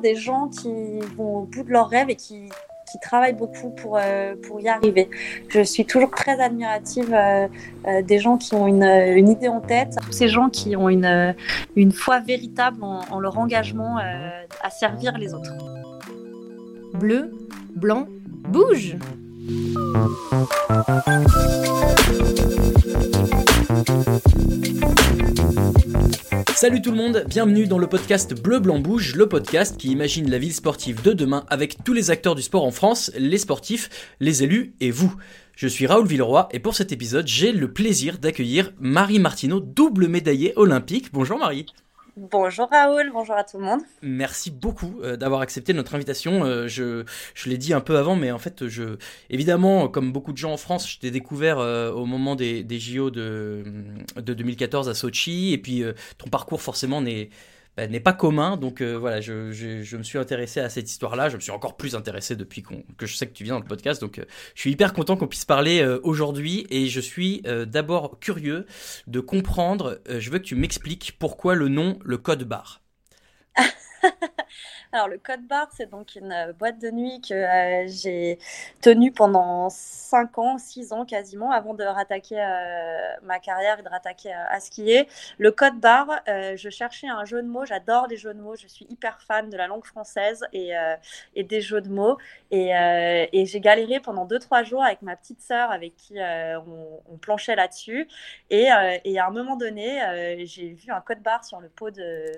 des gens qui vont au bout de leurs rêves et qui, qui travaillent beaucoup pour, euh, pour y arriver. Je suis toujours très admirative euh, euh, des gens qui ont une, une, idée en tête, ces gens qui ont une, une foi véritable en leur engagement à servir les autres. Bleu, blanc, bouge Salut tout le monde, bienvenue dans le podcast Bleu Blanc Bouge, le podcast qui imagine la ville sportive de demain avec tous les acteurs du sport en France, les sportifs, les élus et vous. Je suis Raoul Villeroy et pour cet épisode, j'ai le plaisir d'accueillir Marie Martineau, double médaillée olympique. Bonjour Marie. Bonjour Raoul, bonjour à tout le monde. Merci beaucoup euh, d'avoir accepté notre invitation. Euh, je, je l'ai dit un peu avant, mais en fait, je, évidemment, comme beaucoup de gens en France, je t'ai découvert euh, au moment des, des JO de, de 2014 à Sochi, et puis ton parcours forcément n'est n'est pas commun. Donc euh, voilà, je, je, me suis intéressé à cette histoire-là. Je me suis encore plus intéressé depuis que je sais que tu viens dans le podcast. Donc euh, je suis hyper content qu'on puisse parler euh, aujourd'hui. Et je suis d'abord curieux de comprendre. je veux que tu m'expliques pourquoi le nom, le code barre. Alors, le Code Bar, c'est donc une euh, boîte de nuit que euh, j'ai tenue pendant 5 ans, 6 ans quasiment, avant de rattaquer euh, ma carrière et de rattaquer à skier. Le Code Bar, je cherchais un jeu de mots. J'adore les jeux de mots. Je suis hyper fan de la langue française et, des jeux de mots. Et, j'ai galéré pendant 2-3 jours avec ma petite sœur avec qui on, planchait là-dessus. Et, et, à un moment donné, j'ai vu un Code Bar sur le pot de.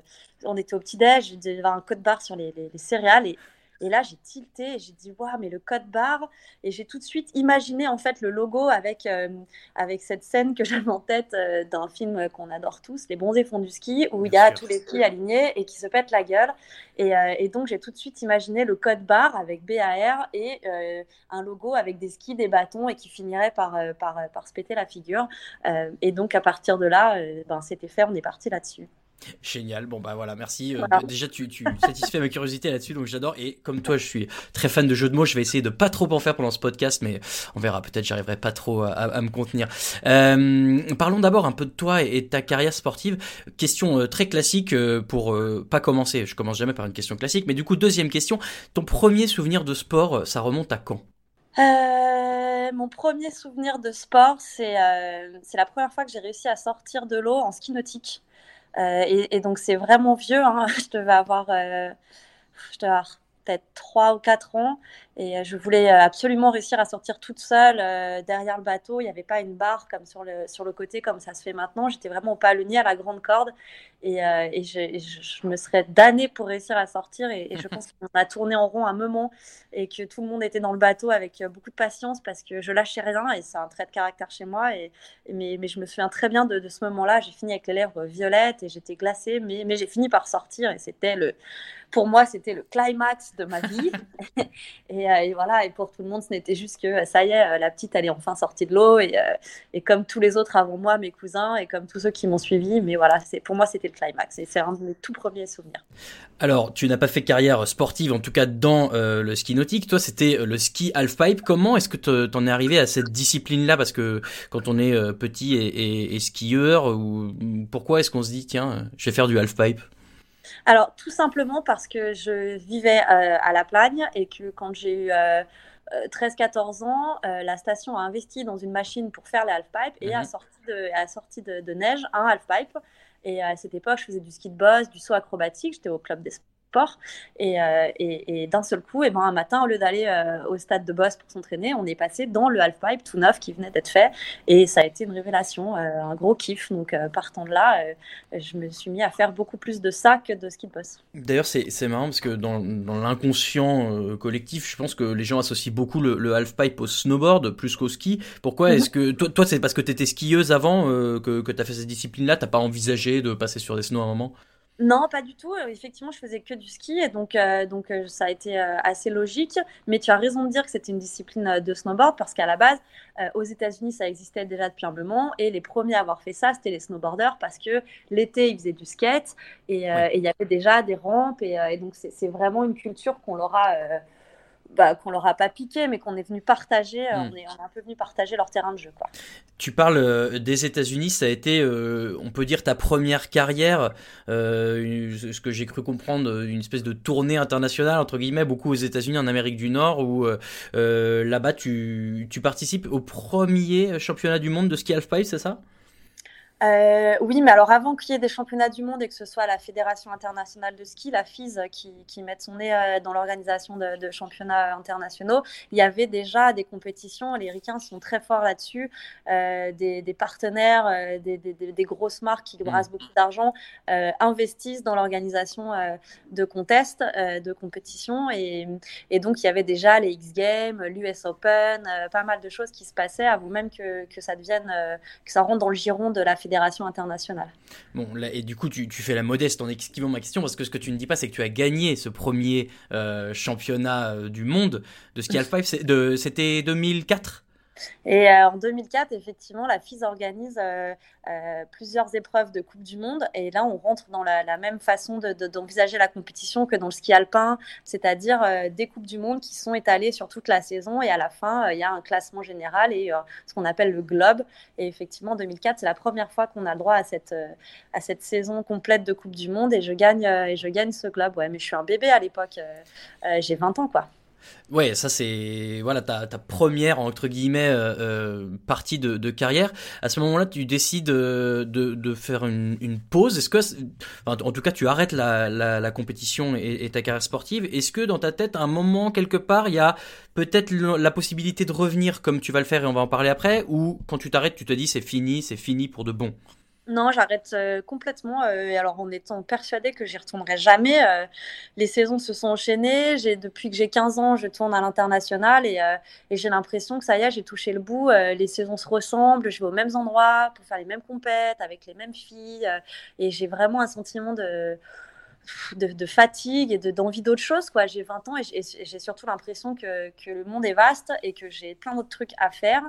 On était au petit-déj, j'ai vu un Code Bar sur les, céréales. Et, et là, j'ai tilté et j'ai dit, waouh, mais le code barre. Et j'ai tout de suite imaginé en fait le logo avec, euh, avec cette scène que j'avais en tête euh, d'un film qu'on adore tous, Les bons et fonds du ski, où il y a tous les skis alignés et qui se pètent la gueule. Et, euh, et donc, j'ai tout de suite imaginé le code barre avec BAR et un logo avec des skis, des bâtons et qui finirait par, par, par se péter la figure. et donc, à partir de là, ben, c'était fait, on est parti là-dessus. Génial, bon bah voilà, merci. Euh, déjà, tu, tu satisfais ma curiosité là-dessus, donc j'adore. Et comme toi, je suis très fan de jeux de mots, je vais essayer de pas trop en faire pendant ce podcast, mais on verra, peut-être j'arriverai pas trop à, me contenir. Euh, parlons d'abord un peu de toi et, de ta carrière sportive. Question euh, très classique pour pas commencer, je commence jamais par une question classique, mais du coup, deuxième question, ton premier souvenir de sport, ça remonte à quand? Mon premier souvenir de sport, c'est la première fois que j'ai réussi à sortir de l'eau en ski nautique. Euh, et, donc c'est vraiment vieux. Hein. Je devais avoir, euh, je devais avoir peut-être 3 ou 4 ans. Et euh, je voulais absolument réussir à sortir toute seule derrière le bateau. Il n'y avait pas une barre comme sur le, sur le côté comme ça se fait maintenant. J'étais vraiment au palonnier à la grande corde. Et, et, je, je, me serais damnée pour réussir à sortir. Et, je pense qu'on a tourné en rond un moment et que tout le monde était dans le bateau avec beaucoup de patience parce que je lâchais rien. Et c'est un trait de caractère chez moi. Et, mais, mais, je me souviens très bien de, de ce moment-là. J'ai fini avec les lèvres violettes et j'étais glacée. Mais, mais j'ai fini par sortir. Et c'était le, pour moi, c'était le climax de ma vie. et, et, voilà. Et pour tout le monde, ce n'était juste que ça y est, la petite, elle est enfin sortie de l'eau. Et, comme tous les autres avant moi, mes cousins et comme tous ceux qui m'ont suivi. Mais voilà, pour moi, c'était climax. Et c'est un de mes tout premiers souvenirs. Alors, tu n'as pas fait carrière sportive, en tout cas dans euh, le ski nautique. Toi, c'était euh, le ski halfpipe. Comment est-ce que tu en es arrivé à cette discipline-là? Parce que quand on est euh, petit et, skieur, ou pourquoi est-ce qu'on se dit, tiens, je vais faire du halfpipe? Alors, tout simplement parce que je vivais à La Plagne et que quand j'ai eu 13-14 ans, la station a investi dans une machine pour faire les halfpipes et a mhm. sorti, de, a sorti de, de neige un halfpipe et à cette époque, je faisais du ski de boss, du saut acrobatique. J'étais au club des euh, et, et, d'un seul coup, et eh ben, un matin, au lieu d'aller euh, au stade de Boss pour s'entraîner, on est passé dans le halfpipe tout neuf qui venait d'être fait. Et ça a été une révélation, euh, un gros kiff. Donc, partant de là, je me suis mis à faire beaucoup plus de ça que de ski de boss. D'ailleurs, c'est marrant parce que dans, dans l'inconscient collectif, je pense que les gens associent beaucoup le, le halfpipe au snowboard plus qu'au ski. Pourquoi mhm. est-ce que toi, toi c'est parce que tu étais skieuse avant que, que tu as fait cette discipline-là? T'as pas envisagé de passer sur des snows à un moment? Non, pas du tout. Euh, effectivement, je faisais que du ski et donc, euh, donc euh, ça a été assez logique. Mais tu as raison de dire que c'était une discipline de snowboard parce qu'à la base, aux États-Unis, ça existait déjà depuis un moment et les premiers à avoir fait ça, c'était les snowboarders parce que l'été, ils faisaient du skate et il y avait déjà des rampes et, et donc c'est vraiment une culture qu'on leur a bah, qu'on leur a pas piqué, mais qu'on est venu partager. Hmm. On, est, on, est, un peu venu partager leur terrain de jeu. Quoi. Tu parles des États-Unis, ça a été, on peut dire, ta première carrière, ce que j'ai cru comprendre, une espèce de tournée internationale entre guillemets, beaucoup aux États-Unis, en Amérique du Nord, où là-bas tu, tu participes au premier championnat du monde de ski halfpipe, c'est ça? Euh, oui, mais alors avant qu'il y ait des championnats du monde et que ce soit la Fédération internationale de ski, la FIS, qui, qui mette son nez euh, dans l'organisation de, championnats internationaux, il y avait déjà des compétitions. Les Ricains sont très forts là-dessus. Euh, des, partenaires, des, des, grosses marques qui brassent mmh. beaucoup d'argent investissent dans l'organisation de contests, de compétitions. Et, et, donc, il y avait déjà les X Games, l'US Open, pas mal de choses qui se passaient avant même que, que ça devienne, que ça rentre dans le giron de la Fédération Bon, et du coup, tu, fais la modeste en esquivant ma question, parce que ce que tu ne dis pas, c'est que tu as gagné ce premier euh, championnat euh, du monde de ski halfpipe. C'était 2004 et euh, en 2004, effectivement, la FIS organise euh, euh, plusieurs épreuves de Coupe du Monde. Et là, on rentre dans la, même façon d'envisager la compétition que dans le ski alpin, c'est-à-dire des Coupes du Monde qui sont étalées sur toute la saison. Et à la fin, il y a un classement général et ce qu'on appelle le globe. Et effectivement, 2004, c'est la première fois qu'on a droit à cette, à cette saison complète de Coupe du Monde. Et je gagne, et je gagne ce globe. Ouais, mais je suis un bébé à l'époque. J'ai 20 ans, quoi. Ouais, ça c'est voilà ta, ta, première entre guillemets euh, euh, partie de, carrière. À ce moment-là, tu décides euh, de, de faire une, pause. Est-ce que, en tout cas, tu arrêtes la, la, compétition et, ta carrière sportive. Est-ce que dans ta tête, à un moment quelque part, il y a peut-être la possibilité de revenir comme tu vas le faire et on va en parler après, ou quand tu t'arrêtes, tu te dis c'est fini, c'est fini pour de bon? Non, j'arrête euh, complètement. Euh, alors, en étant persuadée que j'y retournerai jamais. Euh, les saisons se sont enchaînées. Depuis que j'ai 15 ans, je tourne à l'international et, j'ai l'impression que ça y est, j'ai touché le bout. les saisons se ressemblent. Je vais aux mêmes endroits pour faire les mêmes compètes avec les mêmes filles. et j'ai vraiment un sentiment de, de, fatigue et de, d'envie d'autre chose. Quoi. J'ai 20 ans et j'ai, surtout l'impression que, que, le monde est vaste et que j'ai plein d'autres trucs à faire.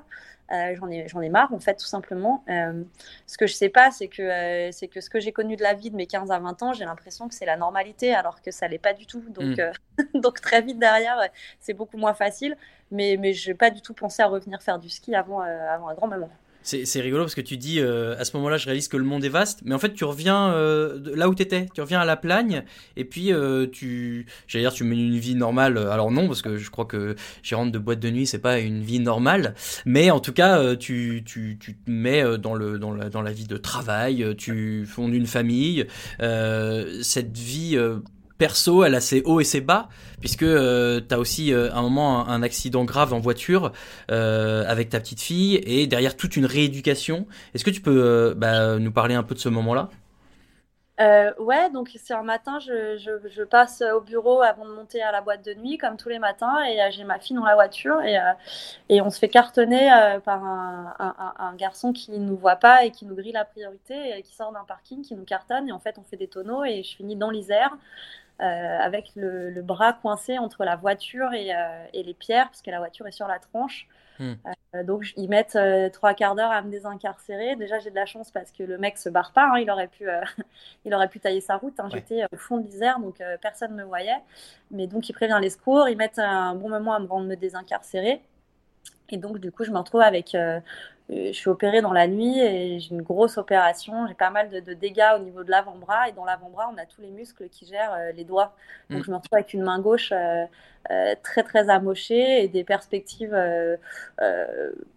Euh, j'en, ai, j'en ai marre, en fait, tout simplement. Euh, ce que je sais pas, c'est que, euh, c'est que ce que j'ai connu de la vie de mes 15 à 20 ans, j'ai l'impression que c'est la normalité, alors que ça l'est pas du tout. Donc, mm. donc très vite derrière, c'est beaucoup moins facile. Mais, mais je n'ai pas du tout pensé à revenir faire du ski avant, avant un grand moment. C'est rigolo parce que tu dis euh, à ce moment-là, je réalise que le monde est vaste, mais en fait, tu reviens euh, là où tu étais, tu reviens à la plagne, et puis euh, tu, j'allais dire, tu mènes une vie normale. Alors non, parce que je crois que rentre de boîte de nuit, c'est pas une vie normale, mais en tout cas, tu, tu, tu te mets dans, le, dans, la, dans la vie de travail, tu fondes une famille, cette vie perso, elle a ses hauts et ses bas, puisque euh, tu as aussi euh, un moment un, accident grave en voiture euh, avec ta petite fille et derrière toute une rééducation. Est-ce que tu peux bah, nous parler un peu de ce moment-là? Ouais, donc c'est un matin, je, passe au bureau avant de monter à la boîte de nuit, comme tous les matins, et j'ai ma fille dans la voiture, et, et on se fait cartonner par un, garçon qui ne nous voit pas et qui nous grille la priorité, et qui sort d'un parking, qui nous cartonne, et en fait on fait des tonneaux, et je finis dans l'Isère, euh, avec le, bras coincé entre la voiture euh, et, les pierres, parce que la voiture est sur la tranche. Hmm. Euh, donc ils mettent trois quarts d'heure à me désincarcérer. Déjà j'ai de la chance parce que le mec se barre pas. Hein. il aurait pu, il aurait pu tailler sa route. Hein. J'étais au fond de l'Isère, donc personne ne me voyait. Mais donc il prévient les secours. Ils mettent un bon moment à me rendre me désincarcérer. Et donc, du coup, je me retrouve avec. Euh, je suis opérée dans la nuit et j'ai une grosse opération. J'ai pas mal de, dégâts au niveau de l'avant-bras. Et dans l'avant-bras, on a tous les muscles qui gèrent euh, les doigts. Donc, mm. je me retrouve avec une main gauche euh, très, très amochée et des perspectives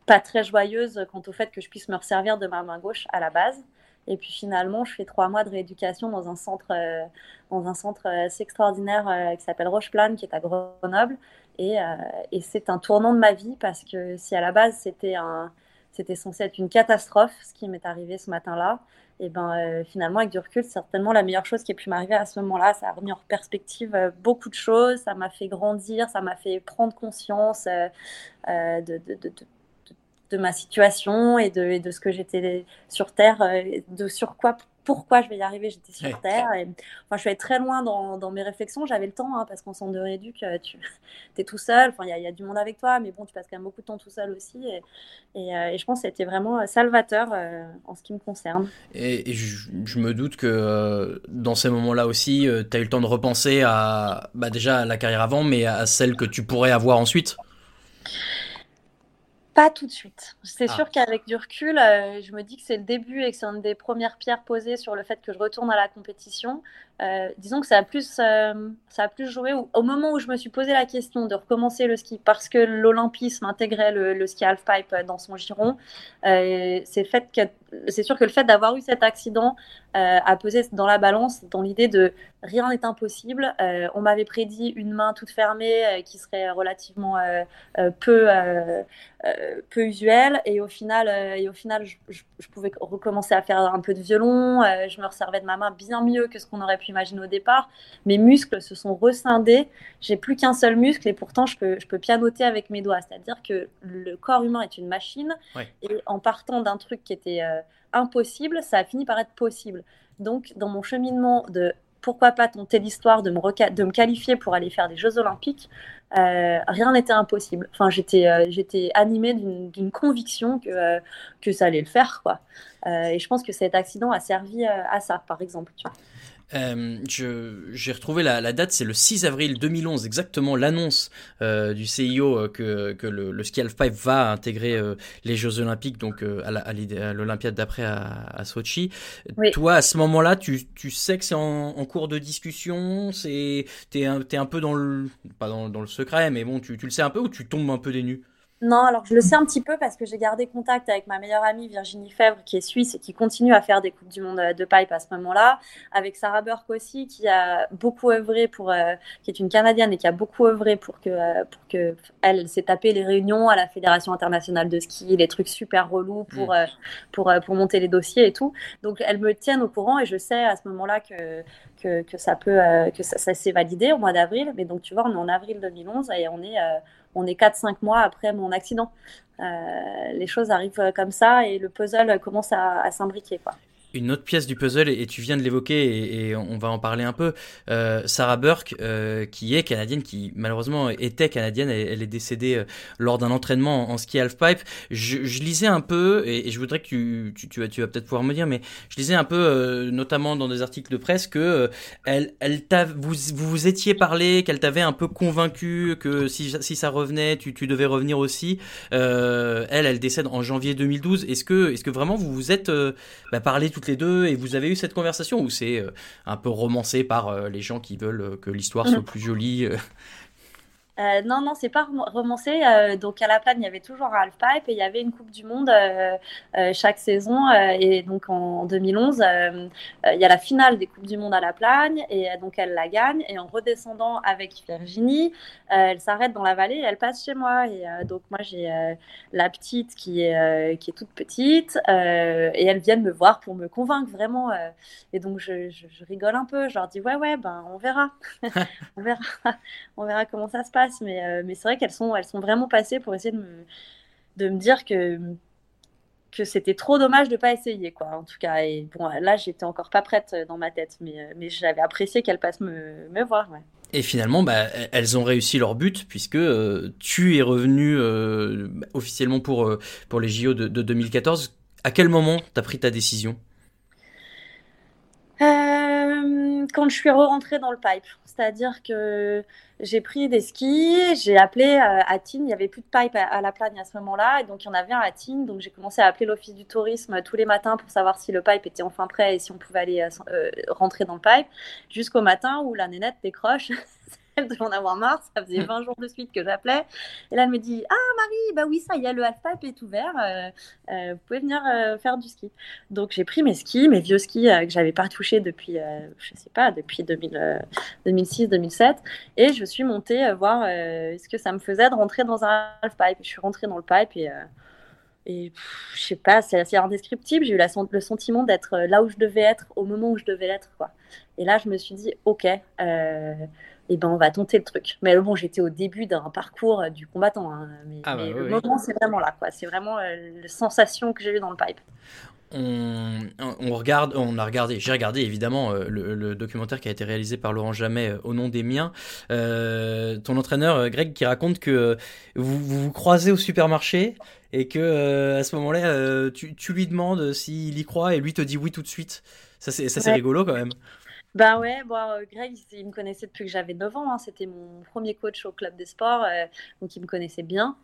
pas très joyeuses quant au fait que je puisse me resservir de ma main gauche à la base. Et puis finalement, je fais trois mois de rééducation dans un centre, dans un centre assez extraordinaire qui s'appelle Rocheplane, qui est à Grenoble. Euh, et, c'est un tournant de ma vie parce que si à la base c'était c'était censé être une catastrophe, ce qui m'est arrivé ce matin-là, et ben euh, finalement avec du recul, c'est certainement la meilleure chose qui a pu m'arriver à ce moment-là. Ça a remis en perspective euh, beaucoup de choses, ça m'a fait grandir, ça m'a fait prendre conscience de, de, de, de, ma situation et de, de ce que j'étais sur Terre, de sur quoi pourquoi je vais y arriver, j'étais sur Terre. Et, enfin, je suis allée très loin dans, dans mes réflexions, j'avais le temps, hein, parce qu'en centre de rééduc, euh, tu es tout seul, enfin, il y, y, a du monde avec toi, mais bon, tu passes quand même beaucoup de temps tout seul aussi. Et, et, euh, et je pense que c'était vraiment salvateur euh, en ce qui me concerne. Et, je, je, me doute que dans ces moments-là aussi, tu as eu le temps de repenser à bah, déjà à la carrière avant, mais à celle que tu pourrais avoir ensuite pas tout de suite. C'est ah. sûr qu'avec du recul, euh, je me dis que c'est le début et que c'est une des premières pierres posées sur le fait que je retourne à la compétition. Euh, disons que ça a plus, euh, ça a plus joué au, moment où je me suis posé la question de recommencer le ski parce que l'olympisme intégrait le, ski halfpipe dans son giron. que c'est sûr que le fait d'avoir eu cet accident a pesé dans la balance dans l'idée de rien n'est impossible. on m'avait prédit une main toute fermée qui serait relativement peu peu usuelle et au final et au final je, je, pouvais recommencer à faire un peu de violon. je me resservais de ma main bien mieux que ce qu'on aurait pu imaginer au départ. Mes muscles se sont rescindés. J'ai plus qu'un seul muscle et pourtant je peux, je peux pianoter avec mes doigts. C'est-à-dire que le corps humain est une machine et en partant d'un truc qui était euh, impossible, ça a fini par être possible. Donc, dans mon cheminement de pourquoi pas tenter l'histoire de me, de me qualifier pour aller faire des Jeux Olympiques, euh, rien n'était impossible. Enfin, j'étais euh, j'étais animée d'une conviction que, que ça allait le faire. Quoi. et je pense que cet accident a servi à ça, par exemple. Tu vois. Euh, j'ai retrouvé la, date, c'est le 6 avril 2011, exactement l'annonce euh, du CIO euh, que, que le, le, ski halfpipe va intégrer euh, les Jeux Olympiques, donc euh, à l'Olympiade d'après à, à, Sochi. Toi, à ce moment-là, tu, tu sais que c'est en, en, cours de discussion, c'est t'es un, es un peu dans le pas dans, dans, le secret, mais bon, tu, tu le sais un peu ou tu tombes un peu des nues? Non, alors je le sais un petit peu parce que j'ai gardé contact avec ma meilleure amie Virginie Fèvre, qui est suisse et qui continue à faire des Coupes du Monde de pipe à ce moment-là, avec Sarah Burke aussi, qui a beaucoup œuvré pour, euh, qui est une Canadienne et qui a beaucoup œuvré pour que, euh, pour que elle s'est tapé les réunions à la Fédération internationale de ski, les trucs super relous pour, mm. euh, pour, pour monter les dossiers et tout. Donc elles me tiennent au courant et je sais à ce moment-là que, que, que, ça peut, que ça, ça s'est validé au mois d'avril. Mais donc tu vois, on est en avril 2011 et on est on est 4-5 mois après mon accident. Euh, les choses arrivent comme ça et le puzzle commence à, à s'imbriquer. Une autre pièce du puzzle, et tu viens de l'évoquer, et, on va en parler un peu. Euh, Sarah Burke, euh, qui est canadienne, qui malheureusement était canadienne, elle, est décédée euh, lors d'un entraînement en, ski halfpipe. Je, je, lisais un peu, et, je voudrais que tu, tu, tu vas, tu vas peut-être pouvoir me dire, mais je lisais un peu, euh, notamment dans des articles de presse, que euh, elle, elle vous, vous vous étiez parlé, qu'elle t'avait un peu convaincu que si, si ça revenait, tu, tu devais revenir aussi. elle, elle décède en janvier 2012. Est-ce que, est-ce que vraiment vous vous êtes bah, parlé les deux et vous avez eu cette conversation ou c'est euh, un peu romancé par euh, les gens qui veulent euh, que l'histoire soit mm. plus jolie euh, non, non, c'est pas romancé. Euh, donc à la Plagne, il y avait toujours un half-pipe et il y avait une Coupe du Monde euh, chaque saison. et donc en 2011, il y a la finale des Coupes du Monde à la Plagne et donc elle la gagne. Et en redescendant avec Virginie, elle s'arrête dans la vallée et elle passe chez moi. Et donc moi, j'ai la petite qui est, qui est toute petite et elles viennent me voir pour me convaincre vraiment. et donc je, je, je, rigole un peu. Je leur dis ouais, ouais, ben on verra. on verra. on verra comment ça se passe mais, euh, mais c'est vrai qu'elles sont, elles sont vraiment passées pour essayer de me, dire que, c'était trop dommage de ne pas essayer, quoi, en tout cas. Et bon, là, j'étais encore pas prête dans ma tête, mais, euh, mais j'avais apprécié qu'elles passent me, voir, Et finalement, bah, elles ont réussi leur but puisque euh, tu es revenu officiellement pour, pour les JO de, de 2014. À quel moment tu as pris ta décision? Quand je suis re-rentrée dans le pipe. C'est-à-dire que j'ai pris des skis, j'ai appelé euh, à Tignes, il n'y avait plus de pipe à, la plagne à ce moment-là, et donc il y en avait un à Tignes, donc j'ai commencé à appeler l'office du tourisme tous les matins pour savoir si le pipe était enfin prêt et si on pouvait aller euh, euh, rentrer dans le pipe, jusqu'au matin où la nénette décroche elle devait en avoir marre. Ça faisait 20 jours de suite que j'appelais. Et là, elle me dit Ah, Marie, bah oui, ça y est, le half-pipe est ouvert. Euh, euh, vous pouvez venir euh, faire du ski. Donc, j'ai pris mes skis, mes vieux skis que j'avais pas touchés depuis, je sais pas, depuis 2006-2007. Et je suis montée voir ce que ça me faisait de rentrer dans un half-pipe. Je suis rentrée dans le pipe et. Et je sais pas, c'est assez indescriptible. J'ai eu le sentiment d'être là où je devais être au moment où je devais l'être. Et là, je me suis dit, ok, et ben on va tenter le truc. Mais bon, j'étais au début d'un parcours euh, du combattant, hein, mais, ah bah le moment c'est vraiment là, quoi. C'est vraiment euh, la sensation que j'ai eue dans le pipe. on, regarde, on a regardé, j'ai regardé évidemment euh, le, documentaire qui a été réalisé par Laurent Jamet euh, au nom des miens. Euh, ton entraîneur Greg qui raconte que vous, vous, croisez au supermarché et que à ce moment-là, tu, lui demandes s'il y croit et lui te dit oui tout de suite. Ça c'est c'est rigolo quand même. Ben ouais, bon, Greg, il me connaissait depuis que j'avais 9 ans. Hein. C'était mon premier coach au club des sports, donc il me connaissait bien.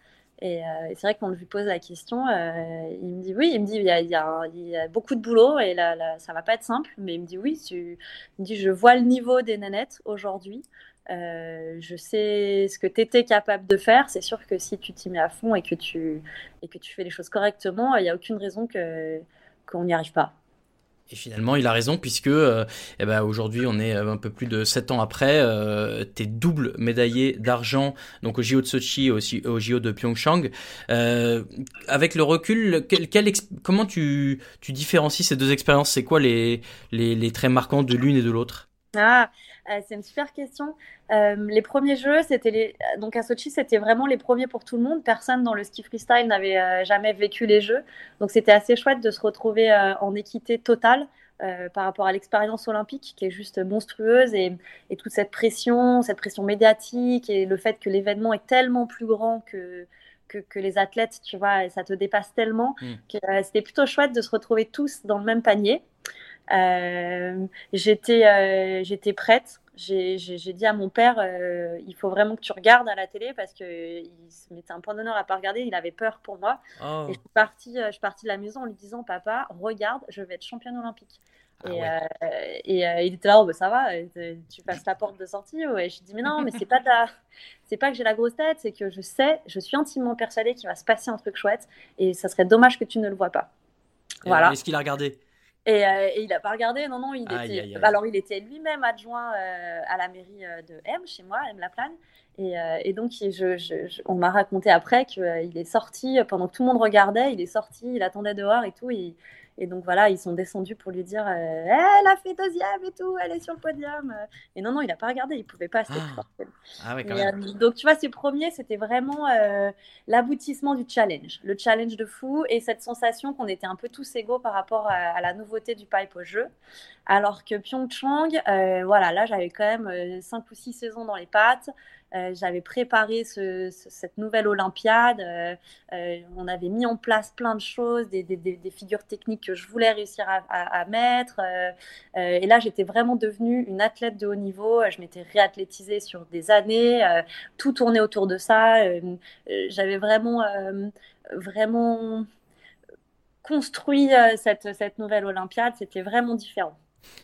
Euh, et, c'est vrai que quand je lui pose la question, euh, il me dit oui, il me dit il y a, beaucoup de boulot et là, là, ça va pas être simple, mais il me dit oui, tu, il je vois le niveau des nanettes aujourd'hui. Euh, je sais ce que tu étais capable de faire. C'est sûr que si tu t'y mets à fond et que tu, et que tu fais les choses correctement, il n'y a aucune raison que, qu'on n'y arrive pas. Et finalement, il a raison puisque euh, eh ben, aujourd'hui, on est euh, un peu plus de 7 ans après. Euh, es double médaillé d'argent donc au JO de Sochi et aussi au JO de Pyeongchang. Euh, avec le recul, quel, quel comment tu, tu différencies ces deux expériences? C'est quoi les, les, les traits marquants de l'une et de l'autre? Ah, c'est une super question. Euh, les premiers jeux, c'était les... donc à Sochi, c'était vraiment les premiers pour tout le monde. Personne dans le ski freestyle n'avait euh, jamais vécu les jeux, donc c'était assez chouette de se retrouver en équité totale. par rapport à l'expérience olympique qui est juste monstrueuse et, toute cette pression, cette pression médiatique et le fait que l'événement est tellement plus grand que, que, les athlètes, tu vois, ça te dépasse tellement mm. que c'était plutôt chouette de se retrouver tous dans le même panier. Euh, j'étais, euh, j'étais prête. J'ai, dit à mon père, euh, il faut vraiment que tu regardes à la télé parce qu'il se mettait un point d'honneur à pas regarder. Il avait peur pour moi. Oh. Et je suis, partie, je suis partie de la maison en lui disant, papa, regarde, je vais être championne olympique. Ah et, et il était là, oh, bah, ça va, tu passes la porte de sortie. Ouais. je lui dis, mais non, mais c'est pas c'est pas que j'ai la grosse tête, c'est que je sais, je suis intimement persuadée qu'il va se passer un truc chouette et ça serait dommage que tu ne le vois pas. Voilà. Est-ce qu'il a regardé? Euh, et, il n'a pas regardé, non, non, il était, alors il était lui-même adjoint euh, à la mairie euh, de M, chez moi, M Laplane. Et, et donc, je, on m'a raconté après qu'il est sorti, pendant que tout le monde regardait, il est sorti, il attendait dehors et tout. Et, et donc voilà, ils sont descendus pour lui dire euh, Elle a fait deuxième et tout, elle est sur le podium. Et non, non, il n'a pas regardé, il ne pouvait pas. Ah. ah ouais, quand même. Euh, donc tu vois, ces premiers, c'était vraiment euh, l'aboutissement du challenge. Le challenge de fou et cette sensation qu'on était un peu tous égaux par rapport à, la nouveauté du pipe au jeu. Alors que Pyeongchang, voilà, là j'avais quand même 5 ou 6 saisons dans les pattes. Euh, j'avais préparé cette nouvelle Olympiade. Euh, euh, on avait mis en place plein de choses, des, figures techniques que je voulais réussir à, mettre. et là, j'étais vraiment devenue une athlète de haut niveau. Je m'étais réathlétisée sur des années. tout tournait autour de ça. J'avais vraiment, vraiment construit cette, cette nouvelle Olympiade. C'était vraiment différent.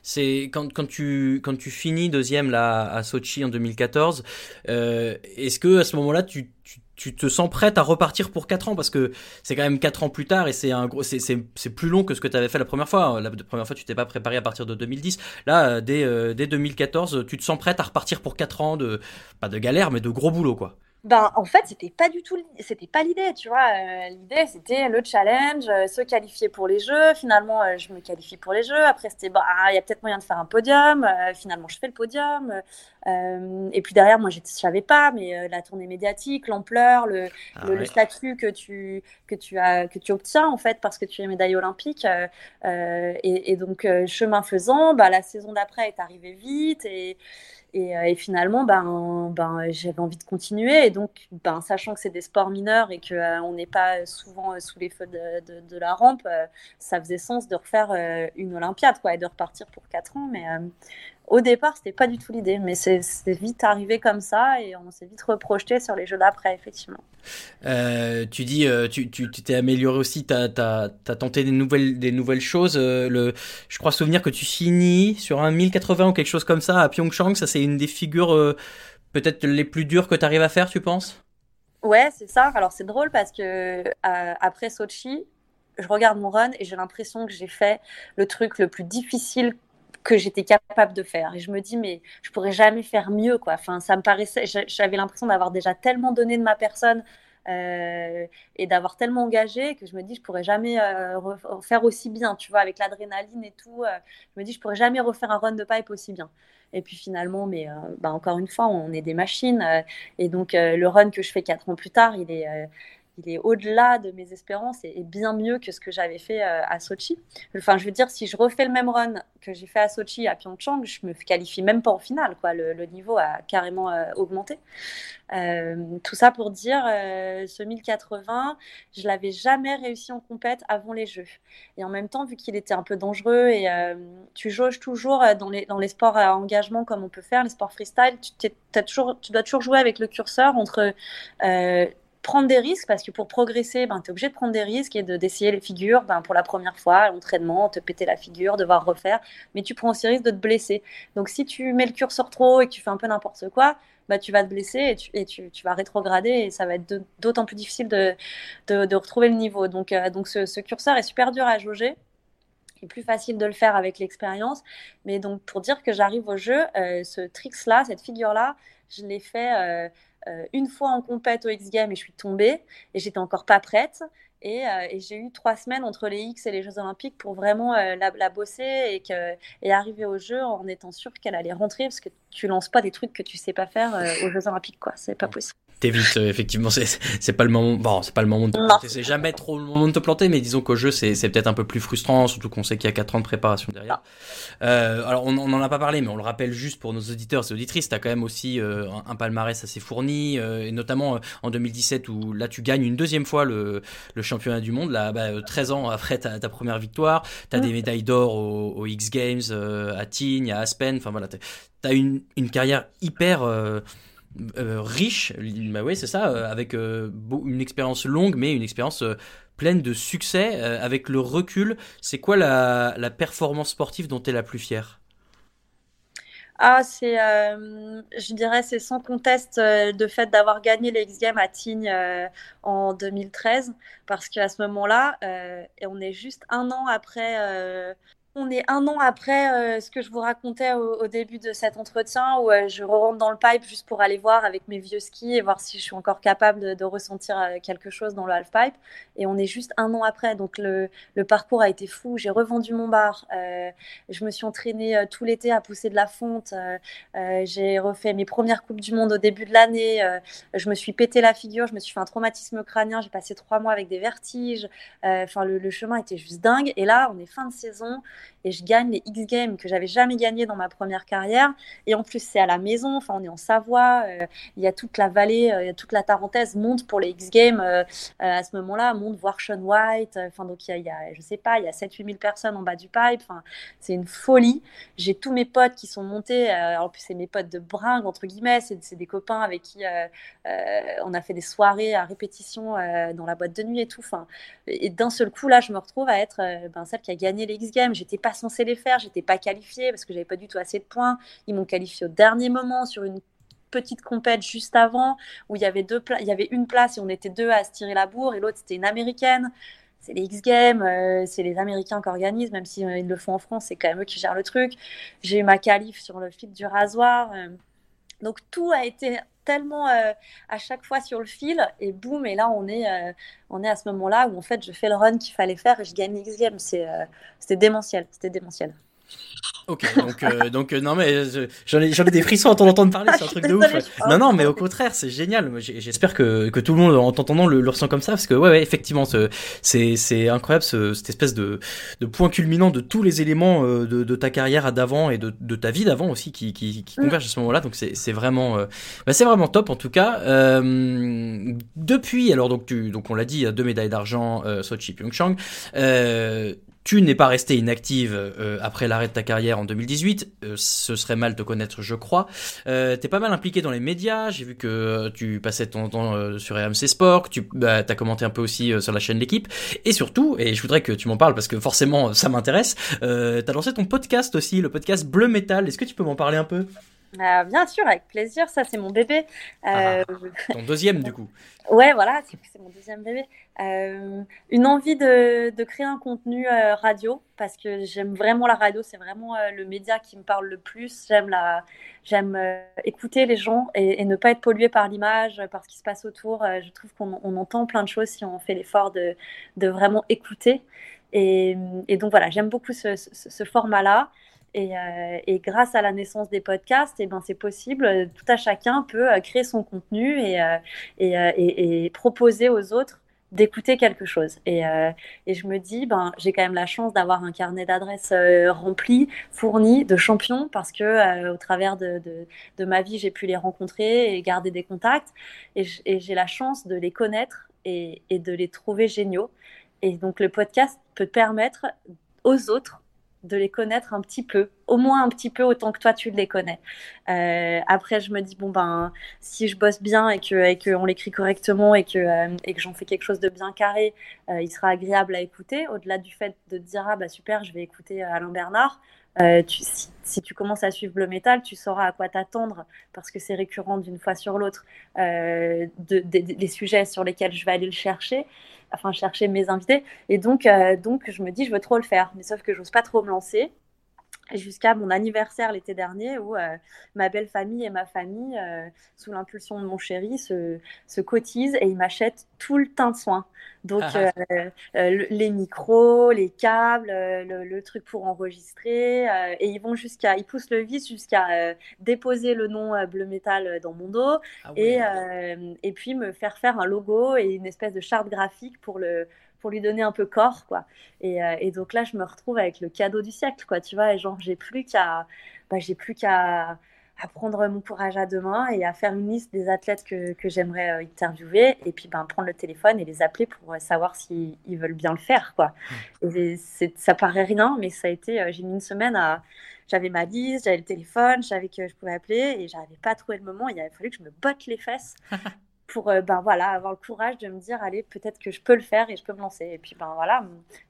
C'est quand, quand, tu, quand tu finis deuxième là, à Sochi en 2014, euh, est-ce que à ce moment-là tu, tu, tu, te sens prête à repartir pour 4 ans? Parce que c'est quand même 4 ans plus tard et c'est un gros c'est, c'est, plus long que ce que tu avais fait la première fois. La première fois tu t'es pas préparé à partir de 2010. Là euh, dès, euh, dès 2014 tu te sens prête à repartir pour 4 ans de pas de galère mais de gros boulot quoi ben, en fait, c'était pas du tout, c'était pas l'idée, tu vois. Euh, l'idée, c'était le challenge, euh, se qualifier pour les jeux. Finalement, euh, je me qualifie pour les jeux. Après, c'était, bah, il y a peut-être moyen de faire un podium. finalement, je fais le podium. et puis derrière, moi, je savais pas, mais la tournée médiatique, l'ampleur, le, ah le, statut que tu, que tu as, que tu obtiens en fait parce que tu es médaille olympique. Et, et, donc, chemin faisant, bah, la saison d'après est arrivée vite et euh, et, finalement, ben, ben, j'avais envie de continuer. Et donc, ben, sachant que c'est des sports mineurs et qu'on euh, n'est pas souvent euh, sous les feux de, de, la rampe, ça faisait sens de refaire une Olympiade quoi, et de repartir pour 4 ans. Mais au départ, c'était pas du tout l'idée, mais c'est vite arrivé comme ça et on s'est vite reprojeté sur les jeux d'après, effectivement. Euh, tu dis, euh, tu t'es amélioré aussi, tu as, tenté des nouvelles, des nouvelles choses. Euh, le, je crois souvenir que tu finis sur un 1080 ou quelque chose comme ça à Pyeongchang. Ça, c'est une des figures peut-être les plus dures que tu arrives à faire, tu penses? Ouais, c'est ça. Alors, c'est drôle parce que après Sochi, je regarde mon run et j'ai l'impression que j'ai fait le truc le plus difficile que j'étais capable de faire. Et je me dis, mais je pourrais jamais faire mieux, quoi. Enfin, ça me paraissait, j'avais l'impression d'avoir déjà tellement donné de ma personne euh, et d'avoir tellement engagé que je me dis, je pourrais jamais euh, faire aussi bien, tu vois, avec l'adrénaline et tout. Euh, je me dis, je pourrais jamais refaire un run de pipe aussi bien. Et puis finalement, mais bah, encore une fois, on est des machines. et donc, le run que je fais quatre ans plus tard, il est il est au-delà de mes espérances et, bien mieux que ce que j'avais fait à Sochi. Enfin, je veux dire, si je refais le même run que j'ai fait à Sochi, à Pyeongchang, je me qualifie même pas en finale. Quoi. Le, niveau a carrément augmenté. tout ça pour dire, ce 1080, je l'avais jamais réussi en compète avant les Jeux. Et en même temps, vu qu'il était un peu dangereux et tu jauges toujours dans les, dans les sports à engagement comme on peut faire, les sports freestyle, tu, toujours, tu dois toujours jouer avec le curseur entre euh, prendre des risques, parce que pour progresser, ben, tu es obligé de prendre des risques et d'essayer les figures ben, pour la première fois, l'entraînement, te péter la figure, devoir refaire, mais tu prends aussi risque de te blesser. Donc si tu mets le curseur trop et que tu fais un peu n'importe quoi, bah, tu vas te blesser et, tu, et tu, tu vas rétrograder et ça va être d'autant plus difficile de, de, retrouver le niveau. Donc, euh, donc ce, curseur est super dur à jauger est plus facile de le faire avec l'expérience. Mais donc, pour dire que j'arrive au jeu, euh, ce tricks-là, cette figure-là, je l'ai fait euh, une fois en compète au X-Games et je suis tombée et j'étais encore pas prête. Et, et j'ai eu trois semaines entre les X et les Jeux Olympiques pour vraiment la, la, bosser et, que, et arriver au jeu en étant sûre qu'elle allait rentrer parce que tu lances pas des trucs que tu sais pas faire aux Jeux Olympiques, quoi. C'est pas possible t'évites euh, effectivement c'est pas le moment bon c'est pas le moment de te planter c'est jamais trop le moment de te planter mais disons qu'au jeu c'est peut-être un peu plus frustrant surtout qu'on sait qu'il y a 4 ans de préparation derrière. Euh, alors on, on en a pas parlé mais on le rappelle juste pour nos auditeurs et auditrices t'as quand même aussi euh, un, palmarès assez fourni euh, et notamment en 2017 où là tu gagnes une deuxième fois le, le championnat du monde là bah, 13 ans après ta, ta première victoire. T'as des médailles d'or aux, X Games à Tignes à Aspen enfin voilà t'as une, une carrière hyper euh, riche, bah oui c'est ça, euh, avec euh, une expérience longue, mais une expérience pleine de succès. avec le recul, c'est quoi la, performance sportive dont tu es la plus fière? Ah, c'est, je dirais, c'est sans conteste de fait d'avoir gagné les X Games à Tignes en 2013, parce qu'à ce moment-là, et on est juste un an après on est un an après euh, ce que je vous racontais au, début de cet entretien où euh, je rentre dans le pipe juste pour aller voir avec mes vieux skis et voir si je suis encore capable de, ressentir euh, quelque chose dans le half-pipe. Et on est juste un an après. Donc le, parcours a été fou. J'ai revendu mon bar. je me suis entraînée tout l'été à pousser de la fonte. j'ai refait mes premières Coupes du Monde au début de l'année. je me suis pété la figure. Je me suis fait un traumatisme crânien. J'ai passé trois mois avec des vertiges. Enfin, le, le chemin était juste dingue. Et là, on est fin de saison et je gagne les X Games que j'avais jamais gagné dans ma première carrière. Et en plus, c'est à la maison, enfin, on est en Savoie, euh, il y a toute la vallée, euh, il y toute la Tarentaise monte pour les X Games euh, à ce moment-là, monte voir Sean White. Enfin, donc il y, a, je sais pas, il y a 7-8 000 personnes en bas du pipe. Enfin, c'est une folie. J'ai tous mes potes qui sont montés. en plus, c'est mes potes de bringue, entre guillemets. C'est des copains avec qui on a fait des soirées à répétition dans la boîte de nuit et tout. Enfin, et d'un seul coup, là, je me retrouve à être ben, celle qui a gagné les X Games. J'étais pas censée les faire, j'étais pas qualifiée parce que j'avais pas du tout assez de points. Ils m'ont qualifiée au dernier moment sur une petite compète juste avant où il y avait deux il y avait une place et on était deux à se tirer la bourre et l'autre c'était une américaine. C'est les X Games, euh, c'est les Américains qui organisent, même si euh, le font en France, c'est quand même eux qui gèrent le truc. J'ai eu ma qualif sur le fil du rasoir. Euh. donc tout a été tellement à chaque fois sur le fil et boum et là on est on est à ce moment-là où en fait je fais le run qu'il fallait faire et je gagne X Games. C'est, euh, c'était démentiel, c'était démentiel. Ok, donc, euh, donc euh, non, mais j'en ai, ai, des frissons à t'entendre parler, c'est un truc de ouf. Non, non, mais au contraire, c'est génial. J'espère que, que tout le monde en t'entendant le, le, ressent comme ça, parce que ouais, ouais effectivement, c'est incroyable ce, cette espèce de, de point culminant de tous les éléments de, de ta carrière d'avant et de, de ta vie d'avant aussi qui, qui, qui mm. convergent à ce moment-là. Donc c'est vraiment, bah, c'est vraiment top en tout cas. depuis, alors donc tu, donc on l'a dit, deux médailles d'argent, Sochi, Pyeongchang. Euh, tu n'es pas resté inactive euh, après l'arrêt de ta carrière en 2018. Euh, ce serait mal te connaître, je crois. Euh, T'es pas mal impliqué dans les médias. J'ai vu que tu passais ton temps sur RMC Sport, tu bah, as commenté un peu aussi sur la chaîne L'équipe. Et surtout, et je voudrais que tu m'en parles parce que forcément ça m'intéresse, euh, tu as lancé ton podcast aussi, le podcast Bleu Metal. Est-ce que tu peux m'en parler un peu? Euh, bien sûr, avec plaisir. Ça, c'est mon bébé. Euh... Ah, ton deuxième, du coup. Ouais, voilà, c'est mon deuxième bébé. Euh, une envie de, de, créer un contenu euh, radio parce que j'aime vraiment la radio. C'est vraiment euh, le média qui me parle le plus. J'aime la, j'aime écouter les gens et, et, ne pas être pollué par l'image, par ce qui se passe autour. je trouve qu'on on entend plein de choses si on fait l'effort de, de vraiment écouter. Et, et donc voilà, j'aime beaucoup ce, ce, ce format-là. Euh, et, grâce à la naissance des podcasts, et eh ben, c'est possible. Tout à chacun peut euh, créer son contenu et, euh, proposer aux autres d'écouter quelque chose. Et, euh, je me dis, ben, j'ai quand même la chance d'avoir un carnet d'adresses euh, rempli, fourni de champions, parce que euh, au travers de, ma vie, j'ai pu les rencontrer et garder des contacts. Et j'ai la chance de les connaître et, de les trouver géniaux. Et donc le podcast peut permettre aux autres de les connaître un petit peu, au moins un petit peu autant que toi tu les connais. Euh, après, je me dis bon ben si je bosse bien et que et qu'on l'écrit correctement et que euh, que j'en fais quelque chose de bien carré, euh, il sera agréable à écouter. Au-delà du fait de te dire ah bah super, je vais écouter Alain Bernard. Tu, si, tu commences à suivre le métal, tu sauras à quoi t'attendre parce que c'est récurrent d'une fois sur l'autre de, des sujets sur lesquels je vais aller le chercher enfin chercher mes invités. Et donc, euh, donc je me dis, je veux trop le faire, mais sauf que j'ose pas trop me lancer jusqu'à mon anniversaire l'été dernier où euh, ma belle famille et ma famille, euh, sous l'impulsion de mon chéri, se, se cotisent et ils m'achètent tout le teint de soin. Donc ah. Euh, les micros, les câbles, le, truc pour enregistrer et ils vont jusqu'à, ils poussent le vis jusqu'à déposer le nom Bleu Métal dans mon dos ah et, et puis me faire faire un logo et une espèce de charte graphique pour le pour lui donner un peu corps, quoi. Et, euh, et, donc là, je me retrouve avec le cadeau du siècle, quoi, tu vois, et genre, j'ai plus qu'à, bah, j'ai plus qu'à à prendre mon courage à deux mains et à faire une liste des athlètes que, que j'aimerais euh, interviewer et puis ben, prendre le téléphone et les appeler pour euh, savoir s'ils veulent bien le faire. Quoi. Mmh. Et ça paraît rien, mais ça a été, j'ai mis une semaine à... J'avais ma liste, j'avais le téléphone, je savais que je pouvais appeler et j'avais pas trouvé le moment. Il a fallu que je me botte les fesses pour euh, ben voilà avoir le courage de me dire allez peut-être que je peux le faire et je peux me lancer. Et puis ben voilà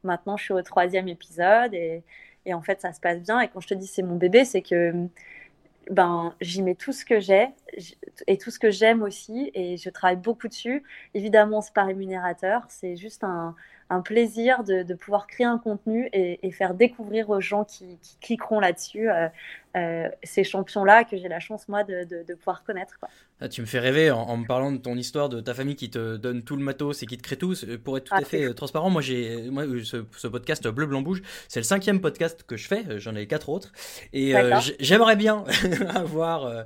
maintenant je suis au troisième épisode et, et en fait ça se passe bien. Et quand je te dis c'est mon bébé c'est que ben j'y mets tout ce que j'ai et tout ce que j'aime aussi et je travaille beaucoup dessus. Évidemment c'est pas rémunérateur c'est juste un, un plaisir de, de, pouvoir créer un contenu et, faire découvrir aux gens qui, qui cliqueront là-dessus euh, euh, ces champions-là que j'ai la chance, moi, de, de, de pouvoir connaître. Quoi. Ah, tu me fais rêver en, me parlant de ton histoire, de ta famille qui te donne tout le matos et qui te crée tout. Pour être tout ah, à fait transparent, moi, j'ai moi, ce, ce, podcast Bleu, Blanc, Bouge, c'est le cinquième podcast que je fais. J'en ai quatre autres. Et euh, j'aimerais bien avoir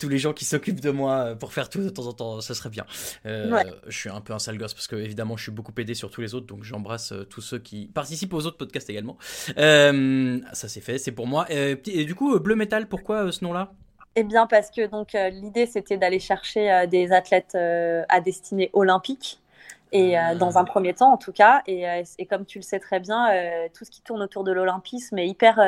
tous les gens qui s'occupent de moi pour faire tout de temps en temps. Ça serait bien. Je suis un peu un sale gosse parce que, évidemment, je suis beaucoup aidé sur tous les autres, donc j'embrasse euh, tous ceux qui participent aux autres podcasts également. Euh, ça c'est fait, c'est pour moi. Euh, et, du coup, Bleu Metal, pourquoi ce nom-là? Eh bien, parce que donc l'idée c'était d'aller chercher des athlètes à destinée olympique et ah. dans un premier temps en tout cas. Et, et, comme tu le sais très bien, tout ce qui tourne autour de l'olympisme est hyper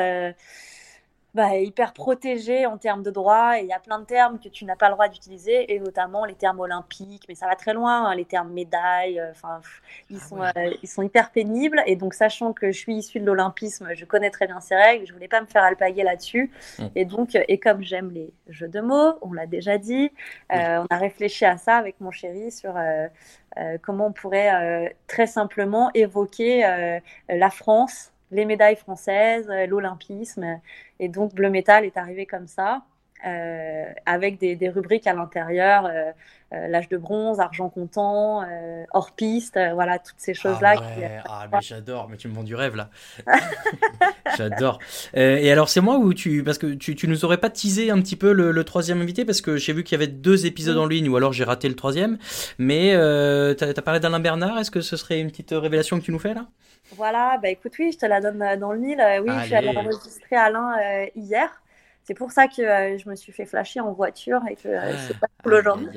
bah, hyper protégé en termes de droit et il y a plein de termes que tu n'as pas le droit d'utiliser et notamment les termes olympiques mais ça va très loin hein, les termes médailles euh, enfin ils ah sont euh, ils sont hyper pénibles et donc sachant que je suis issue de l'olympisme je connais très bien ces règles je voulais pas me faire alpaguer là-dessus mmh. et donc et comme j'aime les jeux de mots on l'a déjà dit euh, on a réfléchi à ça avec mon chéri sur comment on pourrait très simplement évoquer la France les médailles françaises, l'olympisme. Et donc, Bleu Métal est arrivé comme ça. Euh, avec des, des, rubriques à l'intérieur, euh, euh, l'âge de bronze, argent comptant, hors piste, voilà, toutes ces choses-là. Ah, ouais. ah mais j'adore, mais tu me vends du rêve là. j'adore. et alors, c'est moi ou tu. Parce que tu, tu nous aurais pas teasé un petit peu le, troisième invité, parce que j'ai vu qu'il y avait deux épisodes en ligne, ou alors j'ai raté le troisième. Mais tu as, parlé d'Alain Bernard, est-ce que ce serait une petite révélation que tu nous fais là? Voilà, bah écoute, oui, je te la donne dans le mille. Oui, je suis allée enregistrer Alain hier. C'est pour ça que euh, je me suis fait flasher en voiture et que euh, c'est pas cool aujourd'hui.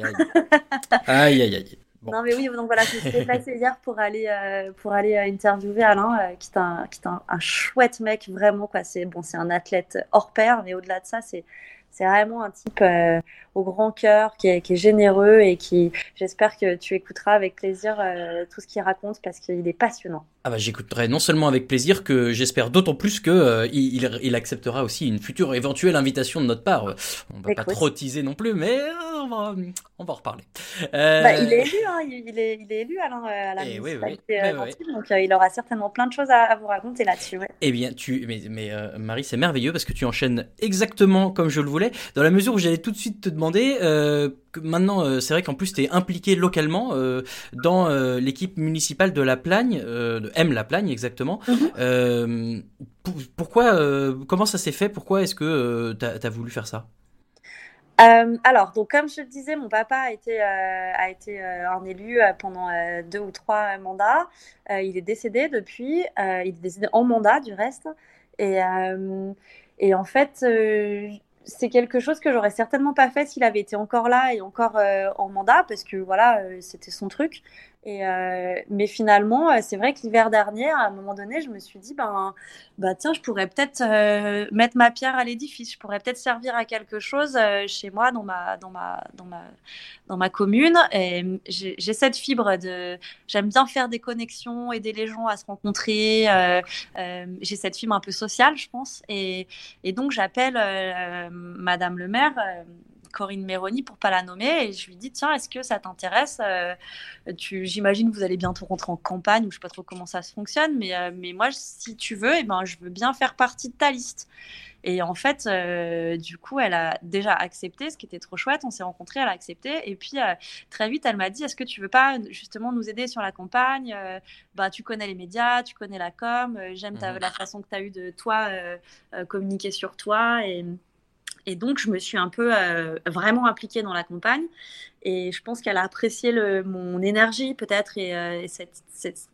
Aïe, aïe, aïe. Non mais oui, donc voilà, je suis passé hier pour aller euh, pour aller interviewer Alain, qui est un qui est un, un, chouette mec vraiment quoi. C'est bon, c'est un athlète hors pair, mais au-delà de ça, c'est c'est vraiment un type euh, au grand cœur, qui est, qui est, généreux et qui, j'espère que tu écouteras avec plaisir euh, tout ce qu'il raconte parce qu'il est passionnant. Ah bah j'écouterai non seulement avec plaisir que j'espère d'autant plus que euh, il, il, acceptera aussi une future éventuelle invitation de notre part. On va pas trop teaser non plus, mais on va on va en reparler. Bah, il est élu, hein, il, est, il est élu Alain à la eh oui, oui, donc il aura certainement plein de choses à, vous raconter là-dessus. Eh bien tu mais, mais Marie c'est merveilleux parce que tu enchaînes exactement comme je le voulais dans la mesure où j'allais tout de suite te demander, euh, que maintenant euh, c'est vrai qu'en plus tu es impliqué localement euh, dans euh, l'équipe municipale de La Plagne, de M La Plagne exactement. Mhm. pourquoi, comment ça s'est fait? Pourquoi est-ce que tu as, voulu faire ça? Alors, donc, comme je le disais, mon papa a été, a été un élu pendant deux ou trois mandats. il est décédé depuis. il est décédé en mandat, du reste. Et, et en fait, c'est quelque chose que j'aurais certainement pas fait s'il avait été encore là et encore en mandat, parce que voilà, c'était son truc. Euh, mais finalement, euh, c'est vrai que l'hiver dernier, à un moment donné, je me suis dit, ben, bah tiens, je pourrais peut-être euh, mettre ma pierre à l'édifice. Je pourrais peut-être servir à quelque chose chez moi, dans ma, dans ma, dans ma, dans ma commune. Et j'ai cette fibre de, j'aime bien faire des connexions, aider les gens à se rencontrer. j'ai cette fibre un peu sociale, je pense. Et donc j'appelle Madame le maire Corinne Méroni pour pas la nommer et je lui dis tiens est-ce que ça t'intéresse euh, tu j'imagine que vous allez bientôt rentrer en campagne ou je sais pas trop comment ça se fonctionne mais euh, mais moi si tu veux et eh ben je veux bien faire partie de ta liste et en fait, euh, du coup, elle a déjà accepté, ce qui était trop chouette. On s'est rencontrés, elle a accepté. Et puis, très vite, elle m'a dit Est-ce que tu veux pas justement nous aider sur la campagne bah, Tu connais les médias, tu connais la com, j'aime mmh la façon que tu as eu de toi communiquer sur toi. Et, et donc, je me suis un peu euh, vraiment impliquée dans la campagne. Et je pense qu'elle a apprécié mon énergie, peut-être, et, euh,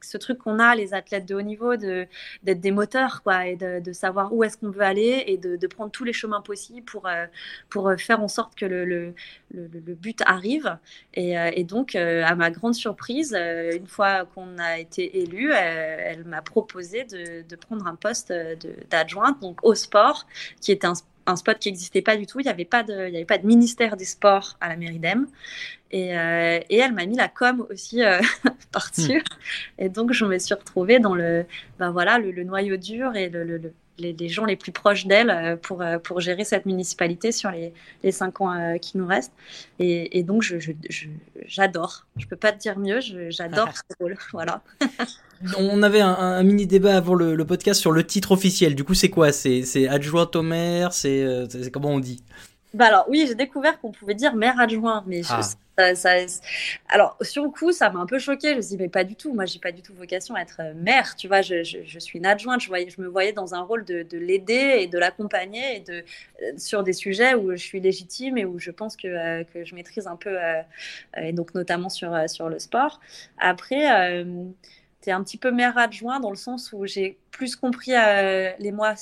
ce truc qu'on a, les athlètes de haut niveau, d'être des moteurs, quoi, et de, savoir où est-ce qu'on veut aller et de, prendre tous les chemins possibles pour, euh, pour faire en sorte que le, but arrive. Et, donc, à ma grande surprise, une fois qu'on a été élu, elle m'a proposé de, prendre un poste d'adjointe, donc au sport, qui est un un spot qui n'existait pas du tout. Il n'y avait, pas de, avait pas de ministère des Sports à la mairie d'Em. Et, euh, et, elle m'a mis la com aussi euh, par-dessus. Hmm. Et donc, je me suis retrouvée dans le, ben voilà, le, noyau dur et le, le, les, gens les plus proches d'elle euh, pour, euh, pour gérer cette municipalité sur les, les cinq ans euh, qui nous restent. Et, et donc, j'adore. Je, ne peux pas te dire mieux, j'adore ce rôle. Voilà. On avait un, mini débat avant le, podcast sur le titre officiel. Du coup, c'est quoi? C'est adjoint au maire? C'est comment on dit? Bah alors oui, j'ai découvert qu'on pouvait dire maire adjoint, mais je, ah. Ça, alors, sur le coup, ça m'a un peu choqué. Je me suis dit, mais pas du tout. Moi, j'ai pas du tout vocation à être euh, mère. Tu vois, je, je, suis une adjointe. Je, voyais, je me voyais dans un rôle de, de l'aider et de l'accompagner et de, euh, sur des sujets où je suis légitime et où je pense que, euh, que je maîtrise un peu, et donc notamment sur, sur le sport. Après, c'est un petit peu mère adjoint dans le sens où j'ai plus compris euh, les mois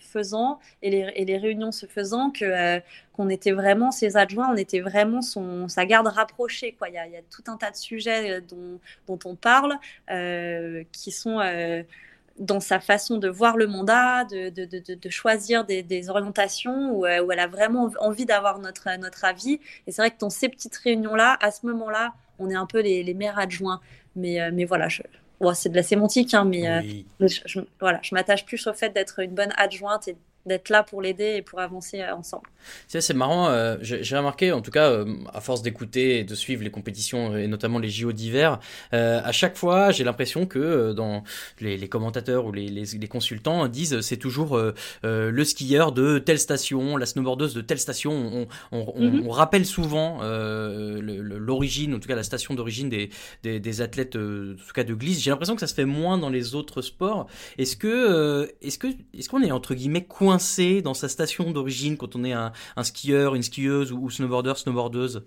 faisant et les, réunions se faisant que euh, qu'on était vraiment ses adjoints, on était vraiment sa garde rapprochée. Il, y a, tout un tas de sujets euh, dont, on parle qui sont dans sa façon de voir le mandat, de, choisir des, orientations où, elle a vraiment envie d'avoir notre, notre avis. Et c'est vrai que dans ces petites réunions-là, à ce moment-là, on est un peu les, les maires adjoints. Mais, mais voilà, je, c'est de la sémantique, hein, mais, euh, je, voilà, je m'attache plus au fait d'être une bonne adjointe et d'être là pour l'aider et pour avancer euh, ensemble. C'est marrant, euh, j'ai remarqué, en tout cas, euh, à force d'écouter et de suivre les compétitions, et notamment les JO d'hiver, à chaque fois, j'ai l'impression que dans les, commentateurs ou les, les, consultants disent c'est toujours le skieur de telle station, la snowboardeuse de telle station. On, mhm. rappelle souvent l'origine, en tout cas la station d'origine des, des, athlètes, en tout cas de glisse. J'ai l'impression que ça se fait moins dans les autres sports. Est-ce que, est-ce que, est-ce qu'on est entre guillemets coin dans sa station d'origine quand on est un, skieur, une skieuse ou, ou snowboarder, snowboardeuse?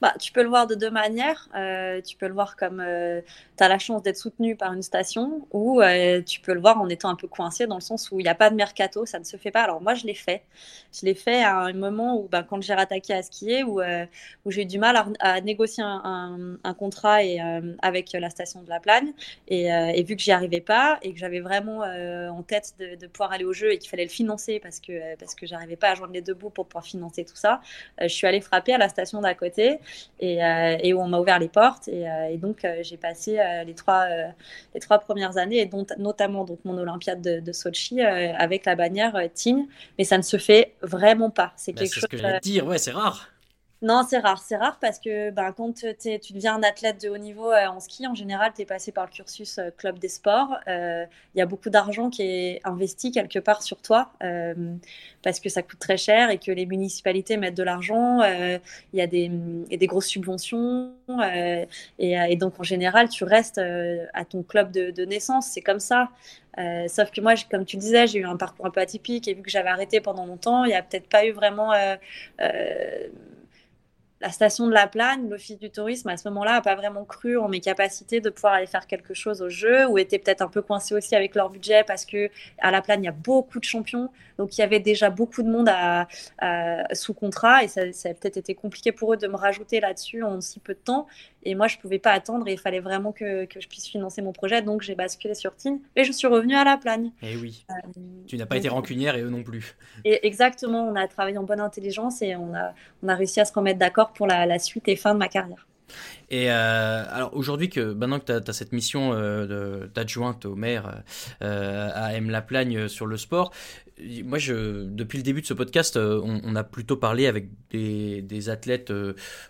Bah, tu peux le voir de deux manières. Euh, tu peux le voir comme euh, tu la chance d'être soutenu par une station, ou euh, tu peux le voir en étant un peu coincé dans le sens où il n'y a pas de mercato, ça ne se fait pas. Alors moi, je l'ai fait. Je l'ai fait à un moment où, bah, quand j'ai rattaqué à skier, où, où j'ai eu du mal à, négocier un, un, contrat et, avec la station de la Plagne. Et, et vu que j'y arrivais pas et que j'avais vraiment en tête de, pouvoir aller au jeu et qu'il fallait le financer parce que, parce que j'arrivais pas à joindre les deux bouts pour pouvoir financer tout ça, je suis allée frapper à la station d'à côté et, euh, où on m'a ouvert les portes. Et, euh, donc, euh, j'ai passé les, trois, les trois premières années, et dont, notamment donc, mon Olympiade de, de Sochi, avec la bannière Team. Mais ça ne se fait vraiment pas. C'est bah, quelque chose. ce que j'allais dire, ouais, c'est rare. Non, c'est rare. C'est rare parce que ben, quand tu deviens un athlète de haut niveau euh, en ski, en général, tu es passé par le cursus euh, club des sports. Il y a beaucoup d'argent qui est investi quelque part sur toi parce que ça coûte très cher et que les municipalités mettent de l'argent. Il y, a des, grosses subventions. Et, donc, en général, tu restes à ton club de, naissance. C'est comme ça. Euh, sauf que moi, comme tu disais, j'ai eu un parcours un peu atypique et vu que j'avais arrêté pendant longtemps, il n'y a peut-être pas eu vraiment euh, euh, la station de la Plagne, l'office du tourisme, à ce moment-là, n'a pas vraiment cru en mes capacités de pouvoir aller faire quelque chose au jeu, ou était peut-être un peu coincé aussi avec leur budget parce que à la Plagne, il y a beaucoup de champions, donc il y avait déjà beaucoup de monde sous contrat, et ça, ça a peut-être été compliqué pour eux de me rajouter là-dessus en si peu de temps. Et moi, je pouvais pas attendre et il fallait vraiment que, que je puisse financer mon projet, donc j'ai basculé sur Team et je suis revenue à la Plagne. Et eh oui, euh, tu n'as pas été rancunière et eux non plus. Et exactement, on a travaillé en bonne intelligence et on a, on a réussi à se remettre d'accord pour la, la suite et fin de ma carrière. Et euh, alors aujourd'hui que maintenant que tu as, cette mission euh, d'adjointe au maire euh, à M La Plagne sur le sport, moi je depuis le début de ce podcast, on, a plutôt parlé avec des, des athlètes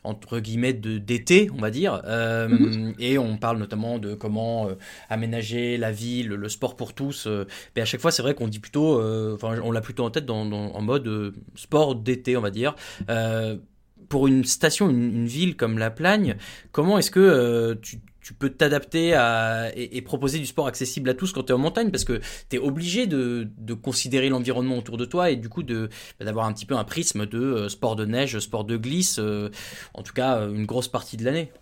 entre guillemets d'été, on va dire, mhm. et on parle notamment de comment aménager la ville, le, sport pour tous. mais à chaque fois, c'est vrai qu'on dit plutôt, enfin on l'a plutôt en tête dans, en mode sport d'été, on va dire pour une station, une, ville comme La Plagne, comment est-ce que euh, tu, peux t'adapter et, proposer du sport accessible à tous quand tu es en montagne? Parce que tu es obligé de, considérer l'environnement autour de toi et du coup bah, d'avoir un petit peu un prisme de euh, sport de neige, sport de glisse, euh, en tout cas une grosse partie de l'année.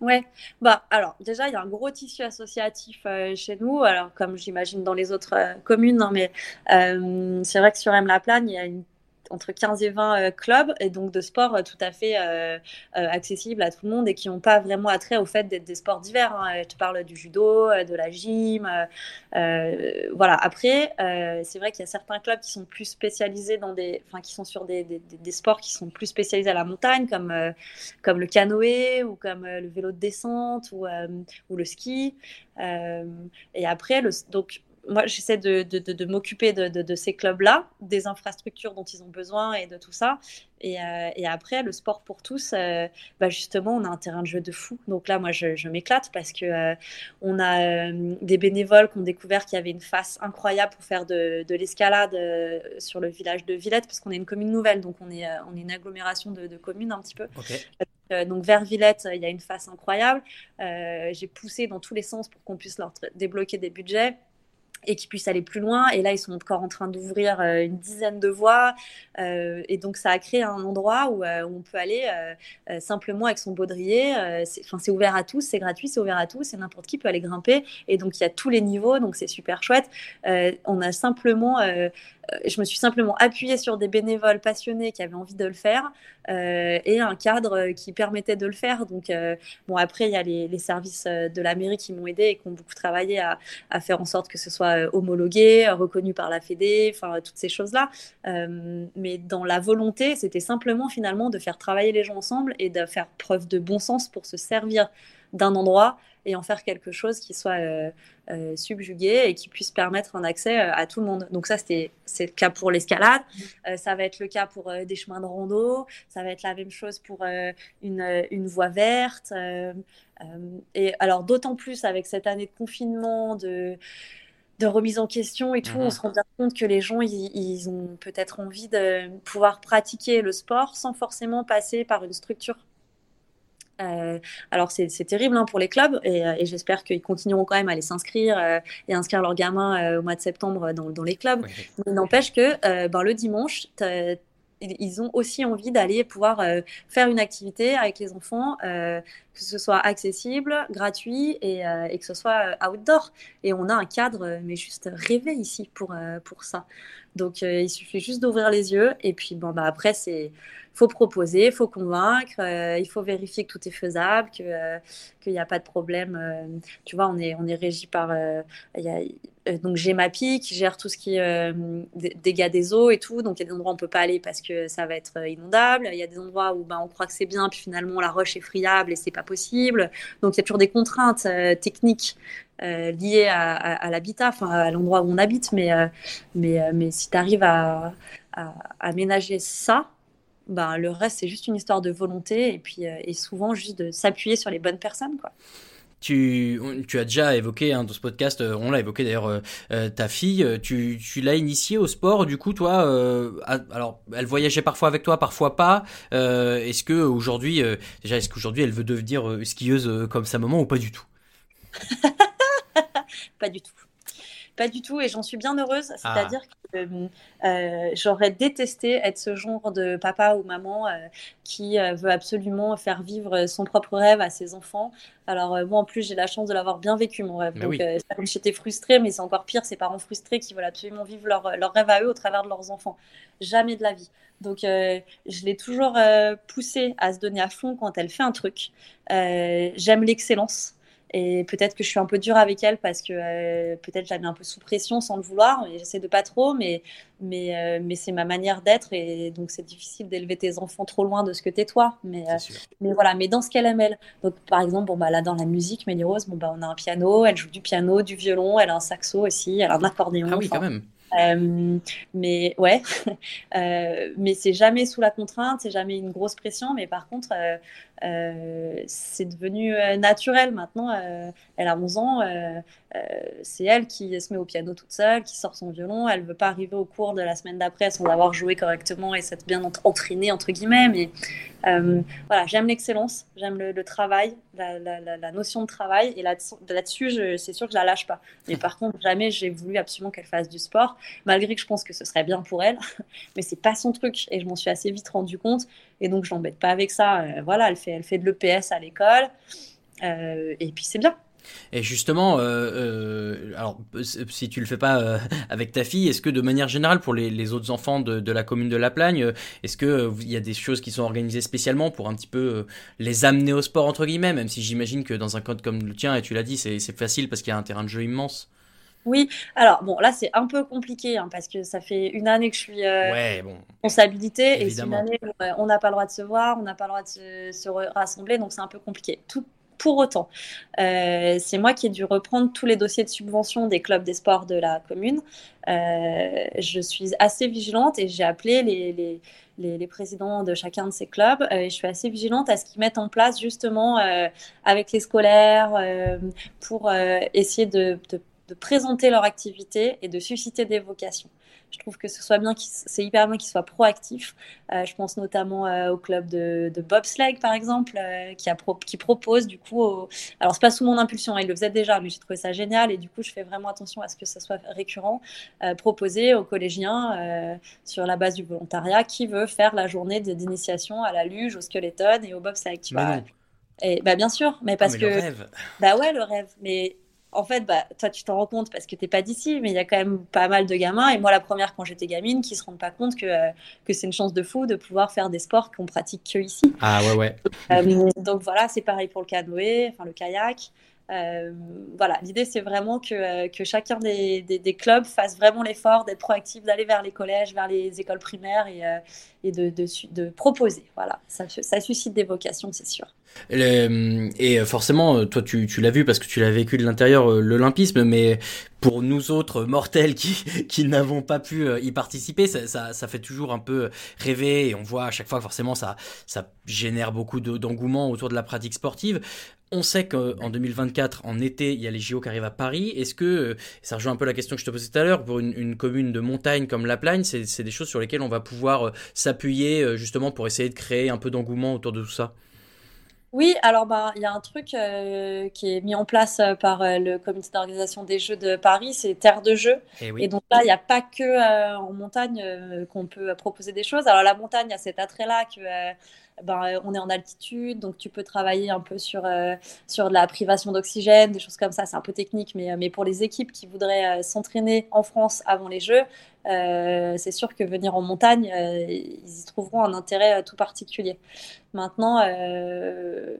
Ouais, bah alors déjà il y a un gros tissu associatif chez nous, alors comme j'imagine dans les autres communes, hein, mais c'est vrai que sur M La Plagne il y a une entre 15 et 20 euh, clubs et donc de sports euh, tout à fait euh, accessibles à tout le monde et qui n'ont pas vraiment attrait au fait d'être des sports divers. Hein. Je parle du judo, de la gym. voilà. Après, c'est vrai qu'il y a certains clubs qui sont plus spécialisés dans des, enfin, qui sont sur des, sports qui sont plus spécialisés à la montagne, comme, comme le canoë ou comme le vélo de descente ou, ou le ski. et après, le, donc moi, j'essaie de, de, m'occuper de, ces clubs-là, des infrastructures dont ils ont besoin et de tout ça. Et, euh, et après, le sport pour tous, euh, bah justement, on a un terrain de jeu de fou. Donc là, moi, je, m'éclate parce que euh, on a des bénévoles qui ont découvert qu'il y avait une face incroyable pour faire de, l'escalade sur le village de Villette, parce qu'on est une commune nouvelle, donc on est, on est une agglomération de, communes un petit peu. donc vers Villette, il y a une face incroyable. J'ai poussé dans tous les sens pour qu'on puisse leur débloquer des budgets et qui puissent aller plus loin. Et là, ils sont encore en train d'ouvrir euh, une dizaine de voies. Euh, et donc, ça a créé un endroit où, euh, on peut aller simplement avec son baudrier. Enfin, c'est ouvert à tous, c'est gratuit, c'est ouvert à tous, et n'importe qui peut aller grimper. Et donc, il y a tous les niveaux, donc c'est super chouette. on a simplement je me suis simplement appuyée sur des bénévoles passionnés qui avaient envie de le faire euh, et un cadre qui permettait de le faire. Donc, euh, bon, après, il y a les, services de la mairie qui m'ont aidé et qui ont beaucoup travaillé à, faire en sorte que ce soit homologué, reconnu par la Fédé, enfin, toutes ces choses-là. mais dans la volonté, c'était simplement finalement de faire travailler les gens ensemble et de faire preuve de bon sens pour se servir d'un endroit et en faire quelque chose qui soit euh, euh, subjugué et qui puisse permettre un accès euh, à tout le monde. Donc ça, c'est le cas pour l'escalade, ça va être le cas pour des chemins de rando, ça va être la même chose pour une, une, voie verte. et alors d'autant plus avec cette année de confinement, de de remise en question et tout, on mhm. se rend bien compte que les gens, ils, ils ont peut-être envie de pouvoir pratiquer le sport sans forcément passer par une structure euh, alors c'est terrible hein, pour les clubs et, euh, j'espère qu'ils continueront quand même à aller s'inscrire euh, et inscrire leurs gamins au mois de septembre dans, les clubs. Mais n'empêche que ben, le dimanche, ils ont aussi envie d'aller pouvoir faire une activité avec les enfants, que ce soit accessible, gratuit et, que ce soit outdoor. Et on a un cadre, mais juste rêvé ici pour, pour ça. Donc il suffit juste d'ouvrir les yeux et puis bon, bah, après c'est faut proposer, faut convaincre, euh, il faut vérifier que tout est faisable, euh, qu'il n'y a pas de problème. Euh, tu vois, on est on est régi par donc GEMAPI qui gère tout ce qui est dégâts des eaux et tout. Donc il y a des endroits où on peut pas aller parce que ça va être inondable. Il y a des endroits où ben, on croit que c'est bien puis finalement la roche est friable et c'est pas possible. Donc il y a toujours des contraintes techniques liées à, l'habitat, enfin à l'endroit où on habite. Mais mais mais si tu arrives à, à aménager ça ben, le reste, c'est juste une histoire de volonté et puis et souvent juste de s'appuyer sur les bonnes personnes. Quoi. Tu, tu, as déjà évoqué hein, dans ce podcast, euh, on l'a évoqué d'ailleurs, euh, euh, ta fille, tu, tu l'as initiée au sport, du coup toi, alors elle voyageait parfois avec toi, parfois pas. est-ce que aujourd'hui, déjà, est-ce qu'aujourd'hui elle veut devenir skieuse comme sa maman ou pas du tout? Pas du tout. Pas du tout, et j'en suis bien heureuse. Ah. C'est-à-dire que euh, j'aurais détesté être ce genre de papa ou maman euh, qui euh, veut absolument faire vivre son propre rêve à ses enfants. Alors moi, en plus, j'ai la chance de l'avoir bien vécu, mon rêve. Donc, j'étais frustrée, mais c'est encore pire, ces parents frustrés qui veulent absolument vivre leur, leur, rêve à eux au travers de leurs enfants. Jamais de la vie. Donc, je l'ai toujours poussée à se donner à fond quand elle fait un truc. J'aime l'excellence. Et peut-être que je suis un peu dure avec elle parce que euh, peut-être j'avais un peu sous pression sans le vouloir. Et j'essaie de pas trop, mais, mais, euh, mais c'est ma manière d'être. Et donc, c'est difficile d'élever tes enfants trop loin de ce que t'es toi. Mais, euh, mais voilà, mais dans ce qu'elle aime, elle. Donc, par exemple, bon, bah, là, dans la musique, Mélie Rose, bon, bah, on a un piano, elle joue du piano, du violon, elle a un saxo aussi, elle a un accordéon. Ah oui, quand même. Euh, mais ouais, euh, mais c'est jamais sous la contrainte, c'est jamais une grosse pression. Mais par contre, euh, c'est devenu naturel maintenant. elle a 11 ans, c'est elle qui se met au piano toute seule, qui sort son violon. Elle veut pas arriver au cours de la semaine d'après sans avoir joué correctement et s'être bien entraînée entre guillemets. Mais voilà, j'aime l'excellence, j'aime le, travail, la, la, notion de travail. Et là-dessus, c'est sûr que je la lâche pas. Mais par contre, jamais j'ai voulu absolument qu'elle fasse du sport malgré que je pense que ce serait bien pour elle, mais c'est pas son truc et je m'en suis assez vite rendu compte et donc je l'embête pas avec ça. Euh, voilà, elle fait, elle fait de l'EPS à l'école euh, et puis c'est bien. Et justement, euh, alors si tu le fais pas avec ta fille, est-ce que de manière générale pour les, autres enfants de, la commune de La Plagne, est-ce que il y a des choses qui sont organisées spécialement pour un petit peu les amener au sport entre guillemets, même si j'imagine que dans un code comme le tien, et tu l'as dit, c'est facile parce qu'il y a un terrain de jeu immense. Oui, alors bon, là c'est un peu compliqué hein, parce que ça fait une année que je suis euh, ouais, bon. responsabilité et c'est une année où euh, on n'a pas le droit de se voir, on n'a pas le droit de se, rassembler, donc c'est un peu compliqué. Tout, pour autant, euh, c'est moi qui ai dû reprendre tous les dossiers de subvention des clubs des sports de la commune. je suis assez vigilante et j'ai appelé les, les, les, présidents de chacun de ces clubs et je suis assez vigilante à ce qu'ils mettent en place justement avec les scolaires pour essayer de, de de présenter leur activité et de susciter des vocations. Je trouve que ce soit bien, c'est hyper bien qu'ils soient proactifs. Euh, je pense notamment euh, au club de, de, bobsleigh par exemple, euh, qui, a qui propose du coup, alors c'est pas sous mon impulsion, hein, il le faisait déjà, mais j'ai trouvé ça génial et du coup je fais vraiment attention à ce que ça soit récurrent, proposer aux collégiens sur la base du volontariat qui veut faire la journée d'initiation à la luge, au skeleton et au bobsleigh. Tu vois. Et bah bien sûr, mais parce ah, que le rêve. bah ouais le rêve, mais en fait, bah, toi, tu t'en rends compte parce que t'es pas d'ici, mais il y a quand même pas mal de gamins, et moi la première quand j'étais gamine, qui se rendent pas compte que, euh, que c'est une chance de fou de pouvoir faire des sports qu'on pratique que ici. Ah ouais, ouais. Euh, donc voilà, c'est pareil pour le canoë, enfin le kayak. Euh, voilà, l'idée c'est vraiment que, que chacun des, des, clubs fasse vraiment l'effort d'être proactif, d'aller vers les collèges, vers les écoles primaires et, et de, de, de, proposer. Voilà, ça, ça suscite des vocations, c'est sûr. Et forcément, toi, tu, l'as vu parce que tu l'as vécu de l'intérieur, euh, l'olympisme, mais pour nous autres mortels qui, n'avons pas pu euh, y participer, ça, fait toujours un peu rêver et on voit à chaque fois forcément ça, ça génère beaucoup d'engouement autour de la pratique sportive. On sait qu'en 2024, en été, il y a les JO qui arrivent à Paris. Est-ce que, ça rejoint un peu la question que je te posais tout à l'heure, pour une, une, commune de montagne comme La Plagne, c'est des choses sur lesquelles on va pouvoir euh, s'appuyer justement pour essayer de créer un peu d'engouement autour de tout ça? Oui, alors bah, il y a un truc euh, qui est mis en place euh, par euh, le comité d'organisation des Jeux de Paris, c'est Terre de Jeux. Eh Et, donc là, il n'y a pas que en montagne qu'on peut proposer des choses. Alors la montagne, il y a cet attrait-là que ben, on est en altitude, donc tu peux travailler un peu sur, sur de la privation d'oxygène, des choses comme ça. C'est un peu technique, mais, mais pour les équipes qui voudraient s'entraîner en France avant les Jeux, c'est sûr que venir en montagne, ils y trouveront un intérêt tout particulier. Maintenant, euh,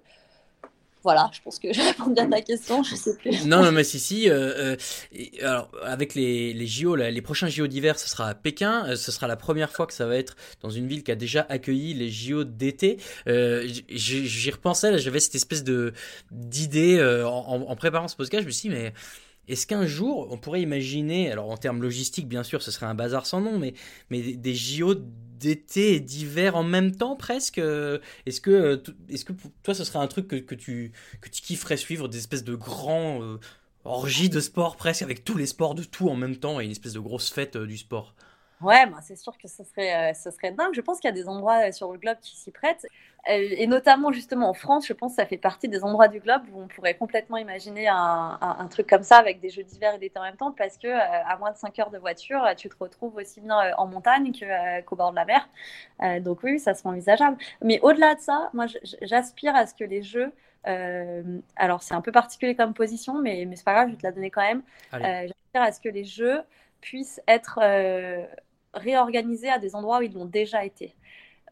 voilà, je pense que je réponds bien à ta question, je sais plus. Non, non mais si, si. Euh, euh, alors, avec les, les JO, les prochains JO d'hiver, ce sera à Pékin. ce sera la première fois que ça va être dans une ville qui a déjà accueilli les JO d'été. J'y repensais, j'avais cette espèce d'idée en, en, préparant ce podcast. Je me suis dit, mais Est-ce qu'un jour, on pourrait imaginer, alors en termes logistiques, bien sûr, ce serait un bazar sans nom, mais, mais des JO d'été et d'hiver en même temps presque Est-ce que, est que pour toi, ce serait un truc que, que, tu, que tu kifferais suivre, des espèces de grands euh, orgies de sport presque, avec tous les sports de tout en même temps et une espèce de grosse fête euh, du sport? Ouais, bah, c'est sûr que ce serait, ce serait dingue. Je pense qu'il y a des endroits sur le globe qui s'y prêtent. Euh, et notamment justement en France, je pense que ça fait partie des endroits du globe où on pourrait complètement imaginer un, un, truc comme ça avec des jeux d'hiver et d'été en même temps parce que euh, à moins de 5 heures de voiture, tu te retrouves aussi bien euh, en montagne qu'au bord de la mer. donc oui, ça serait envisageable. Mais au-delà de ça, moi j'aspire à ce que les jeux alors c'est un peu particulier comme position, mais, mais c'est pas grave, je vais te la donner quand même. j'aspire à ce que les jeux puissent être réorganisés à des endroits où ils l'ont déjà été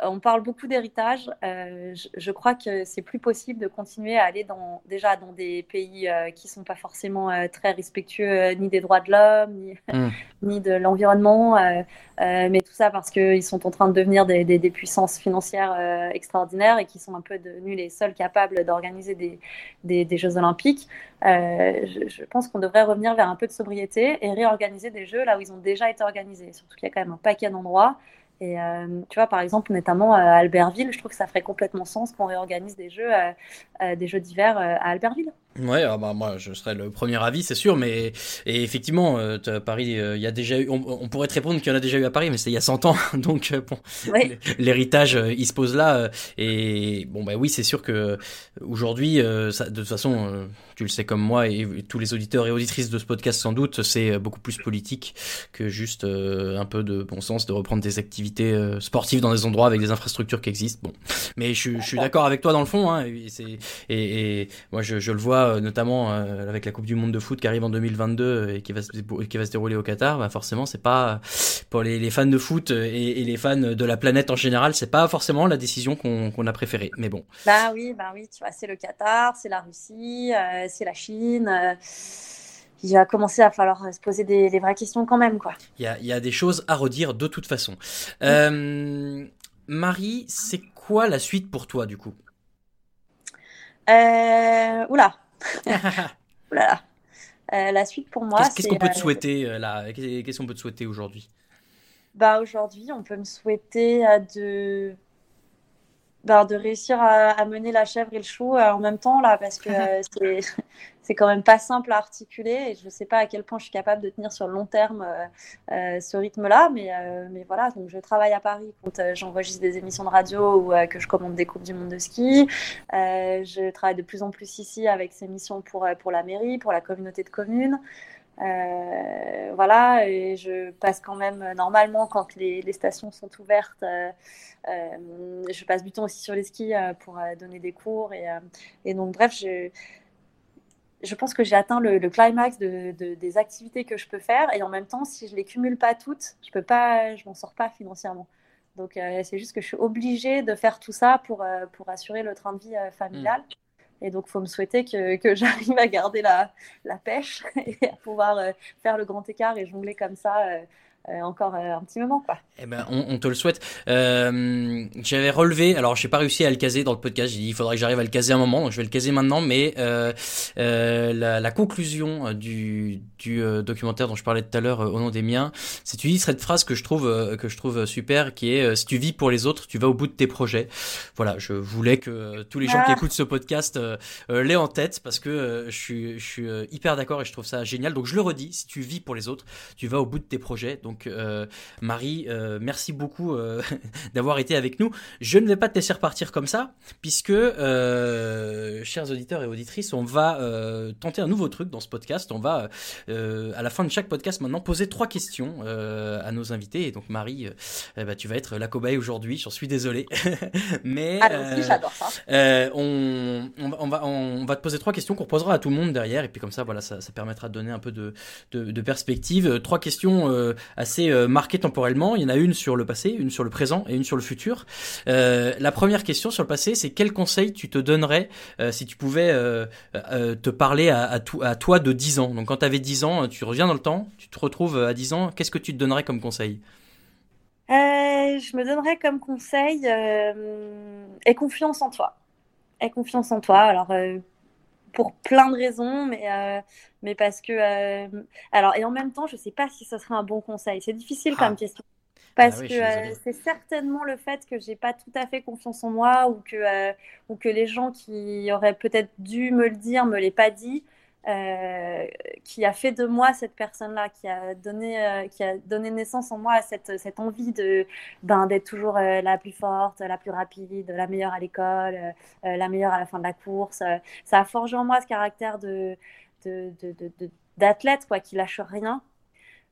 on parle beaucoup d'héritage. Euh, je, crois que c'est plus possible de continuer à aller dans, déjà dans des pays euh, qui ne sont pas forcément euh, très respectueux ni des droits de l'homme, ni, hmm. de l'environnement. mais tout ça parce qu'ils sont en train de devenir des, puissances financières extraordinaires et qui sont un peu devenus les seuls capables d'organiser des, Jeux olympiques. Je, je, pense qu'on devrait revenir vers un peu de sobriété et réorganiser des Jeux là où ils ont déjà été organisés. Surtout qu'il y a quand même un paquet d'endroits et euh, tu vois, par exemple, notamment à Albertville, je trouve que ça ferait complètement sens qu'on réorganise des jeux, euh, euh, des jeux d'hiver à Albertville. Ouais, ah bah moi je serais le premier avis, c'est sûr, mais et effectivement, Paris, il y a déjà eu, on, pourrait te répondre qu'il y en a déjà eu à Paris, mais c'est il y a 100 ans, donc bon, l'héritage il se pose là, et bon bah oui, c'est sûr que aujourd'hui, de toute façon, tu le sais comme moi et, tous les auditeurs et auditrices de ce podcast sans doute, c'est beaucoup plus politique que juste un peu de bon sens de reprendre des activités euh, sportives dans des endroits avec des infrastructures qui existent. Bon, mais je, suis d'accord avec toi dans le fond. Hein, et, et, moi, je, le vois euh, notamment euh, avec la Coupe du Monde de foot qui arrive en 2022 et qui va se, qui va se dérouler au Qatar. Bah forcément, c'est pas pour les, fans de foot et, les fans de la planète en général, c'est pas forcément la décision qu'on a préférée. Mais bon. Bah oui, bah oui, tu vois, c'est le Qatar, c'est la Russie, c'est la Chine il va commencer à falloir se poser des, vraies questions quand même. Quoi. Il, y a, il y a des choses à redire de toute façon. Euh, Marie, c'est quoi la suite pour toi du coup? Euh, Oula Oula euh, La suite pour moi, Qu'est-ce qu'on peut te euh, souhaiter là? Qu'est-ce qu'on peut te souhaiter aujourd'hui? Bah, Aujourd'hui, on peut me souhaiter de bah, de réussir à, mener la chèvre et le chou en même temps là parce que c'est c'est quand même pas simple à articuler et je ne sais pas à quel point je suis capable de tenir sur le long terme euh, euh, ce rythme-là, mais, euh, mais voilà, donc je travaille à Paris quand j'enregistre des émissions de radio ou que je commande des coupes du monde de ski. je travaille de plus en plus ici avec ces missions pour, pour la mairie, pour la communauté de communes. Voilà, et je passe quand même normalement quand les, stations sont ouvertes. je passe du temps aussi sur les skis pour donner des cours et, et donc bref, je, je pense que j'ai atteint le, climax de, des activités que je peux faire et en même temps, si je les cumule pas toutes, je peux pas, je m'en sors pas financièrement. Donc euh, c'est juste que je suis obligée de faire tout ça pour, euh, pour assurer le train de vie euh, familial. Mm. Et donc, il faut me souhaiter que, j'arrive à garder la, pêche et à pouvoir faire le grand écart et jongler comme ça euh, encore euh, un petit moment. Quoi. Eh ben, on, te le souhaite. Euh, j'avais relevé, alors j'ai pas réussi à le caser dans le podcast, j'ai dit il faudrait que j'arrive à le caser un moment, donc je vais le caser maintenant, mais la, la, conclusion du, du documentaire dont je parlais tout à l'heure au nom des miens, c'est tu dis cette phrase que je trouve que je trouve super, qui est si tu vis pour les autres, tu vas au bout de tes projets. Voilà, je voulais que tous les gens qui ah. écoutent ce podcast l'aient en tête parce que je suis, je suis hyper d'accord et je trouve ça génial. Donc je le redis, si tu vis pour les autres, tu vas au bout de tes projets. Donc donc euh, Marie, euh, merci beaucoup euh, d'avoir été avec nous. Je ne vais pas te laisser repartir comme ça, puisque, chers auditeurs et auditrices, on va tenter un nouveau truc dans ce podcast. On va, à la fin de chaque podcast maintenant, poser trois questions à nos invités. Et donc Marie, eh ben, tu vas être la cobaye aujourd'hui, j'en suis désolé. Mais j'adore ça. On, va, on, va te poser trois questions qu'on posera à tout le monde derrière. Et puis comme ça, voilà, ça, permettra de donner un peu de, de, de perspective. Trois questions assez euh, marquées temporellement. Il y en a une sur le passé, une sur le présent et une sur le futur. Euh, la première question sur le passé, c'est quel conseil tu te donnerais euh, si tu pouvais te parler à, toi de 10 ans? Donc quand tu avais 10 ans, tu reviens dans le temps, tu te retrouves à 10 ans, qu'est-ce que tu te donnerais comme conseil? Je me donnerais comme conseil aie confiance en toi. Aie confiance en toi. Alors pour plein de raisons, mais, mais parce que. alors, et en même temps, je ne sais pas si ce serait un bon conseil. C'est difficile comme ah. question. Parce ah que c'est certainement le fait que j'ai pas tout à fait confiance en moi ou que, ou que les gens qui auraient peut-être dû me le dire me l'aient pas dit. Euh, qui a fait de moi cette personne-là, qui a donné, euh, qui a donné naissance en moi à cette, cette envie de ben, d'être toujours euh, la plus forte, la plus rapide, la meilleure à l'école, la meilleure à la fin de la course. ça a forgé en moi ce caractère de d'athlète quoi, qui lâche rien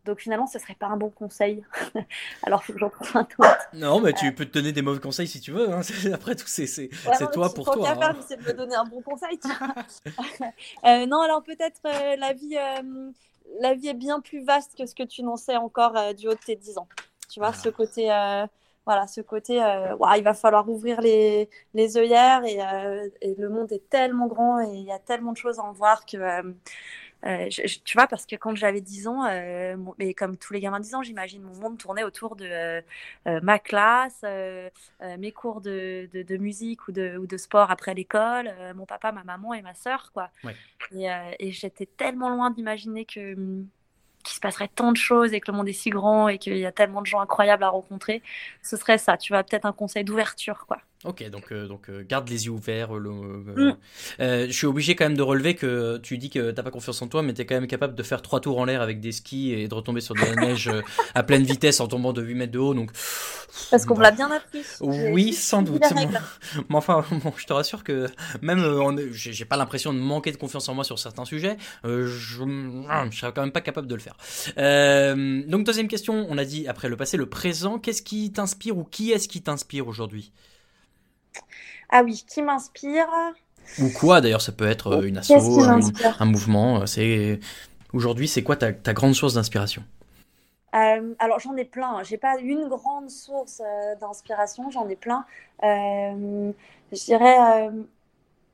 donc finalement, ce serait pas un bon conseil. Alors j'en prends un autre. Non, mais tu peux te donner des mauvais conseils si tu veux. Hein. Après tout, c'est c'est toi pour toi. Hein. c'est de me donner un bon conseil. euh, non, alors peut-être euh, la vie, euh, la vie est bien plus vaste que ce que tu n'en sais encore euh, du haut de tes 10 ans. Tu vois, ce côté voilà, ce côté, il va falloir ouvrir les, les œillères et, et, le monde est tellement grand et il y a tellement de choses à en voir que euh, tu vois, parce que quand j'avais 10 ans, euh, et comme tous les gamins de 10 ans, j'imagine mon monde tournait autour de euh, ma classe, mes cours de, de, musique ou de, ou de sport après l'école, mon papa, ma maman et ma sœur, quoi. Et, et j'étais tellement loin d'imaginer que hum, qu'il se passerait tant de choses et que le monde est si grand et qu'il y a tellement de gens incroyables à rencontrer, ce serait ça. Tu vois, peut-être un conseil d'ouverture, quoi. Ok, donc, euh, donc euh, garde les yeux ouverts. Euh, mm. je suis obligé quand même de relever que tu dis que t'as pas confiance en toi, mais tu es quand même capable de faire trois tours en l'air avec des skis et de retomber sur de la neige à pleine vitesse en tombant de 8 mètres de haut. Donc, Parce qu'on me l'a bien appris. Oui, sans doute. Mais enfin, je te rassure que même j'ai pas l'impression de manquer de confiance en moi sur certains sujets. je, je serais quand même pas capable de le faire. donc deuxième question, on a dit après le passé, le présent. Qu'est-ce qui t'inspire ou qui est-ce qui t'inspire aujourd'hui? Ah oui, qui m'inspire Ou quoi d'ailleurs, ça peut être euh, une asso, un, mouvement. Euh, c'est Aujourd'hui, c'est quoi ta, grande source d'inspiration? Euh, alors j'en ai plein, j'ai pas une grande source d'inspiration, j'en ai plein. je dirais,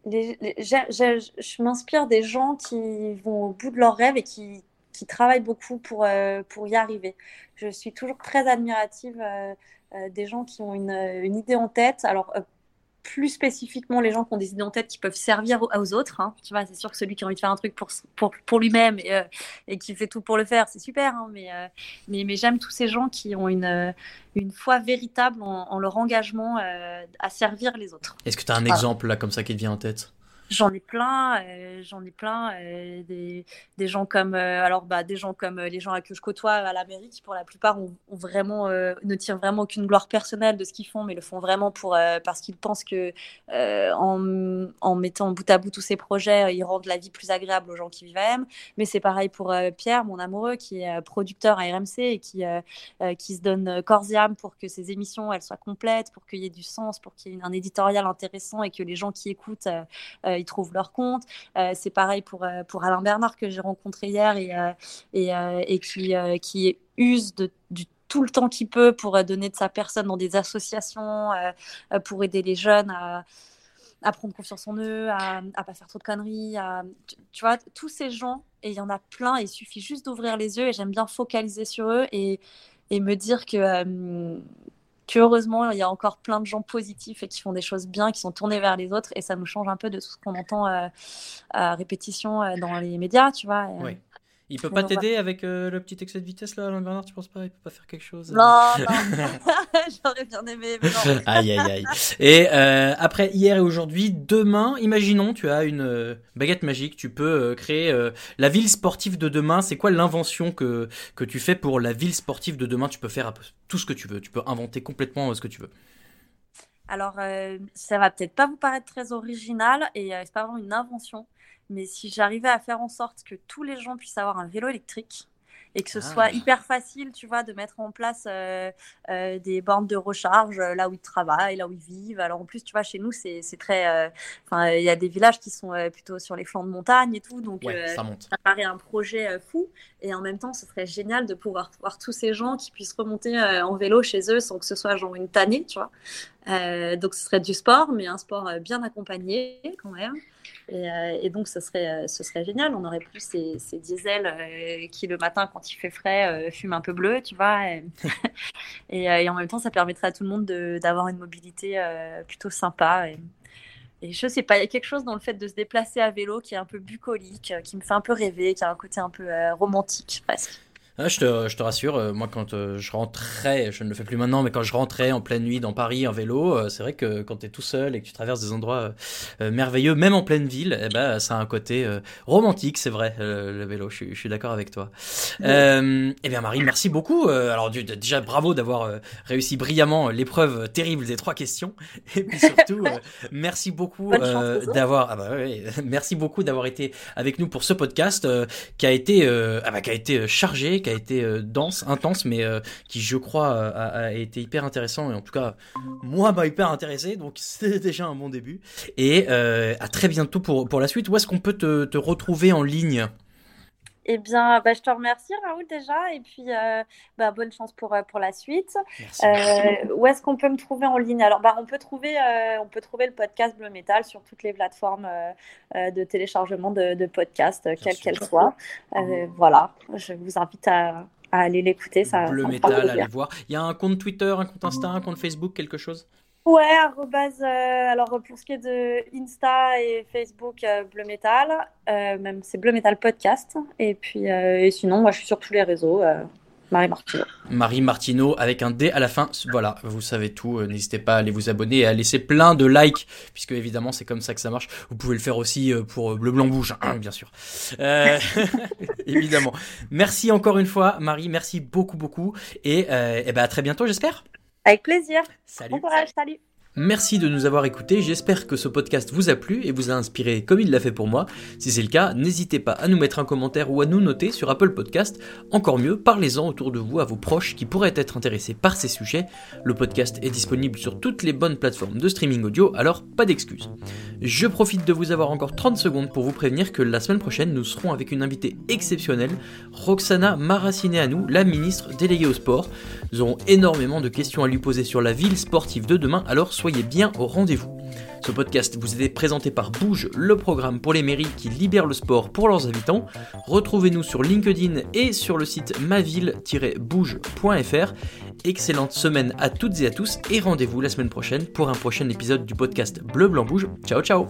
je m'inspire des gens qui vont au bout de leurs rêves et qui, qui travaillent beaucoup pour, pour y arriver. Je suis toujours très admirative des gens qui ont une, une idée en tête. Alors plus spécifiquement les gens qui ont des idées en tête qui peuvent servir aux autres. Hein. Tu vois, c'est sûr que celui qui a envie de faire un truc pour, pour, pour lui-même et, euh, et, qui fait tout pour le faire, c'est super. Hein. mais, euh, mais, mais j'aime tous ces gens qui ont une, euh, une foi véritable en, leur engagement à servir les autres. Est-ce que tu as un exemple là comme ça qui te vient en tête? J'en ai plein, euh, j'en ai plein. Euh, des, gens comme, euh, alors bah, des gens comme les gens que je côtoie à la mairie, pour la plupart ont, vraiment, ne tirent vraiment aucune gloire personnelle de ce qu'ils font, mais le font vraiment pour parce qu'ils pensent que en, mettant bout à bout tous ces projets, ils rendent la vie plus agréable aux gens qui vivent à. Mais c'est pareil pour Pierre, mon amoureux, qui est producteur à RMC et qui qui se donne corps et âme pour que ces émissions elles soient complètes, pour qu'il y ait du sens, pour qu'il y ait un éditorial intéressant et que les gens qui écoutent ils trouvent leur compte. Euh, c'est pareil pour, euh, pour Alain Bernard que j'ai rencontré hier et, euh, et, et qui, qui use de, du tout le temps qu'il peut pour donner de sa personne dans des associations, pour aider les jeunes à, à prendre confiance en eux, à, à pas faire trop de conneries. Tu, vois, tous ces gens, et il y en a plein, il suffit juste d'ouvrir les yeux et j'aime bien focaliser sur eux et, et me dire que, heureusement, il y a encore plein de gens positifs et qui font des choses bien, qui sont tournés vers les autres, et ça nous change un peu de tout ce qu'on entend euh, à répétition euh, dans les médias, tu vois. oui. Il peut pas t'aider avec euh, le petit excès de vitesse là, Alain Bernard, tu penses pas? Il peut pas faire quelque chose Non, non, j'aurais bien aimé, mais non. aïe, aïe, aïe. Et euh, après hier et aujourd'hui, demain, imaginons, tu as une euh, baguette magique, tu peux créer la ville sportive de demain. C'est quoi l'invention que, que tu fais pour la ville sportive de demain? Tu peux faire tout ce que tu veux, tu peux inventer complètement ce que tu veux. Alors, ça va peut-être pas vous paraître très original et c'est pas vraiment une invention. Mais si j'arrivais à faire en sorte que tous les gens puissent avoir un vélo électrique, et que ce soit ah. hyper facile, tu vois, de mettre en place euh, euh, des bornes de recharge euh, là où ils travaillent, là où ils vivent. Alors en plus, tu vois, chez nous, c'est très, enfin, il y a des villages qui sont plutôt sur les flancs de montagne et tout, donc ça, ça, paraît un projet fou. Et en même temps, ce serait génial de pouvoir voir tous ces gens qui puissent remonter en vélo chez eux sans que ce soit genre une tannée, tu vois. Donc ce serait du sport, mais un sport bien accompagné quand même. Euh, et, donc, ce serait, euh, ce serait génial. On aurait plus ces, diesels euh, qui, le matin, quand il fait frais, fument un peu bleu, tu vois. Et, en même temps, ça permettrait à tout le monde d'avoir une mobilité plutôt sympa. Et, et je sais pas, il y a quelque chose dans le fait de se déplacer à vélo qui est un peu bucolique, qui me fait un peu rêver, qui a un côté un peu romantique presque. Ah, je, te, je, te, rassure, euh, moi quand euh, je rentrais, je ne le fais plus maintenant, mais quand je rentrais en pleine nuit dans Paris en vélo, euh, c'est vrai que quand tu es tout seul et que tu traverses des endroits merveilleux, même en pleine ville, eh ben, ça a un côté romantique, c'est vrai, le vélo, je, je suis d'accord avec toi. eh bien Marie, merci beaucoup. alors déjà bravo d'avoir réussi brillamment l'épreuve terrible des trois questions. Et puis surtout, merci beaucoup d'avoir ah bah, ouais, merci beaucoup d'avoir été avec nous pour ce podcast qui a été, ah bah, qui a été chargé qui a été euh, dense, intense, mais euh, qui, je crois, a, été hyper intéressant. Et en tout cas, moi, m'a hyper intéressé. Donc, c'était déjà un bon début. Et euh, à très bientôt pour, pour la suite. Où est-ce qu'on peut te, te retrouver en ligne? Eh bien, bah, je te remercie, Raoul, déjà. Et puis, bah, bonne chance pour, pour la suite. où est-ce qu'on peut me trouver en ligne? Alors, bah, on, peut trouver, on peut trouver le podcast Bleu Metal sur toutes les plateformes de téléchargement de, de podcasts, quelles qu'elles soient. voilà, je vous invite à, aller l'écouter. Ça, Bleu Metal, allez voir. Il y a un compte Twitter, un compte Insta, un compte Facebook, quelque chose? Ouais, arrobase, euh, alors pour ce qui est de Insta et Facebook, euh, Bleu Metal, euh, même c'est Bleu Metal Podcast. Et puis, et sinon, moi je suis sur tous les réseaux. Marie Martineau. Marie Martineau avec un D à la fin. Voilà, vous savez tout. N'hésitez pas à aller vous abonner et à laisser plein de likes, puisque évidemment c'est comme ça que ça marche. Vous pouvez le faire aussi pour Bleu Blanc Bouge, hein, bien sûr. évidemment. Merci encore une fois, Marie. Merci beaucoup, beaucoup. Et, et ben à très bientôt, j'espère. Avec plaisir. Salut. Bon courage, salut. Merci de nous avoir écoutés, j'espère que ce podcast vous a plu et vous a inspiré comme il l'a fait pour moi. Si c'est le cas, n'hésitez pas à nous mettre un commentaire ou à nous noter sur Apple Podcast. Encore mieux, parlez-en autour de vous à vos proches qui pourraient être intéressés par ces sujets. Le podcast est disponible sur toutes les bonnes plateformes de streaming audio, alors pas d'excuses. Je profite de vous avoir encore 30 secondes pour vous prévenir que la semaine prochaine, nous serons avec une invitée exceptionnelle, Roxana Maracineanu, la ministre déléguée au sport. Nous aurons énormément de questions à lui poser sur la ville sportive de demain, alors soyez bien au rendez-vous. Ce podcast vous est présenté par Bouge, le programme pour les mairies qui libère le sport pour leurs habitants. Retrouvez-nous sur LinkedIn et sur le site maville-bouge.fr. Excellente semaine à toutes et à tous et rendez-vous la semaine prochaine pour un prochain épisode du podcast Bleu Blanc Bouge. Ciao ciao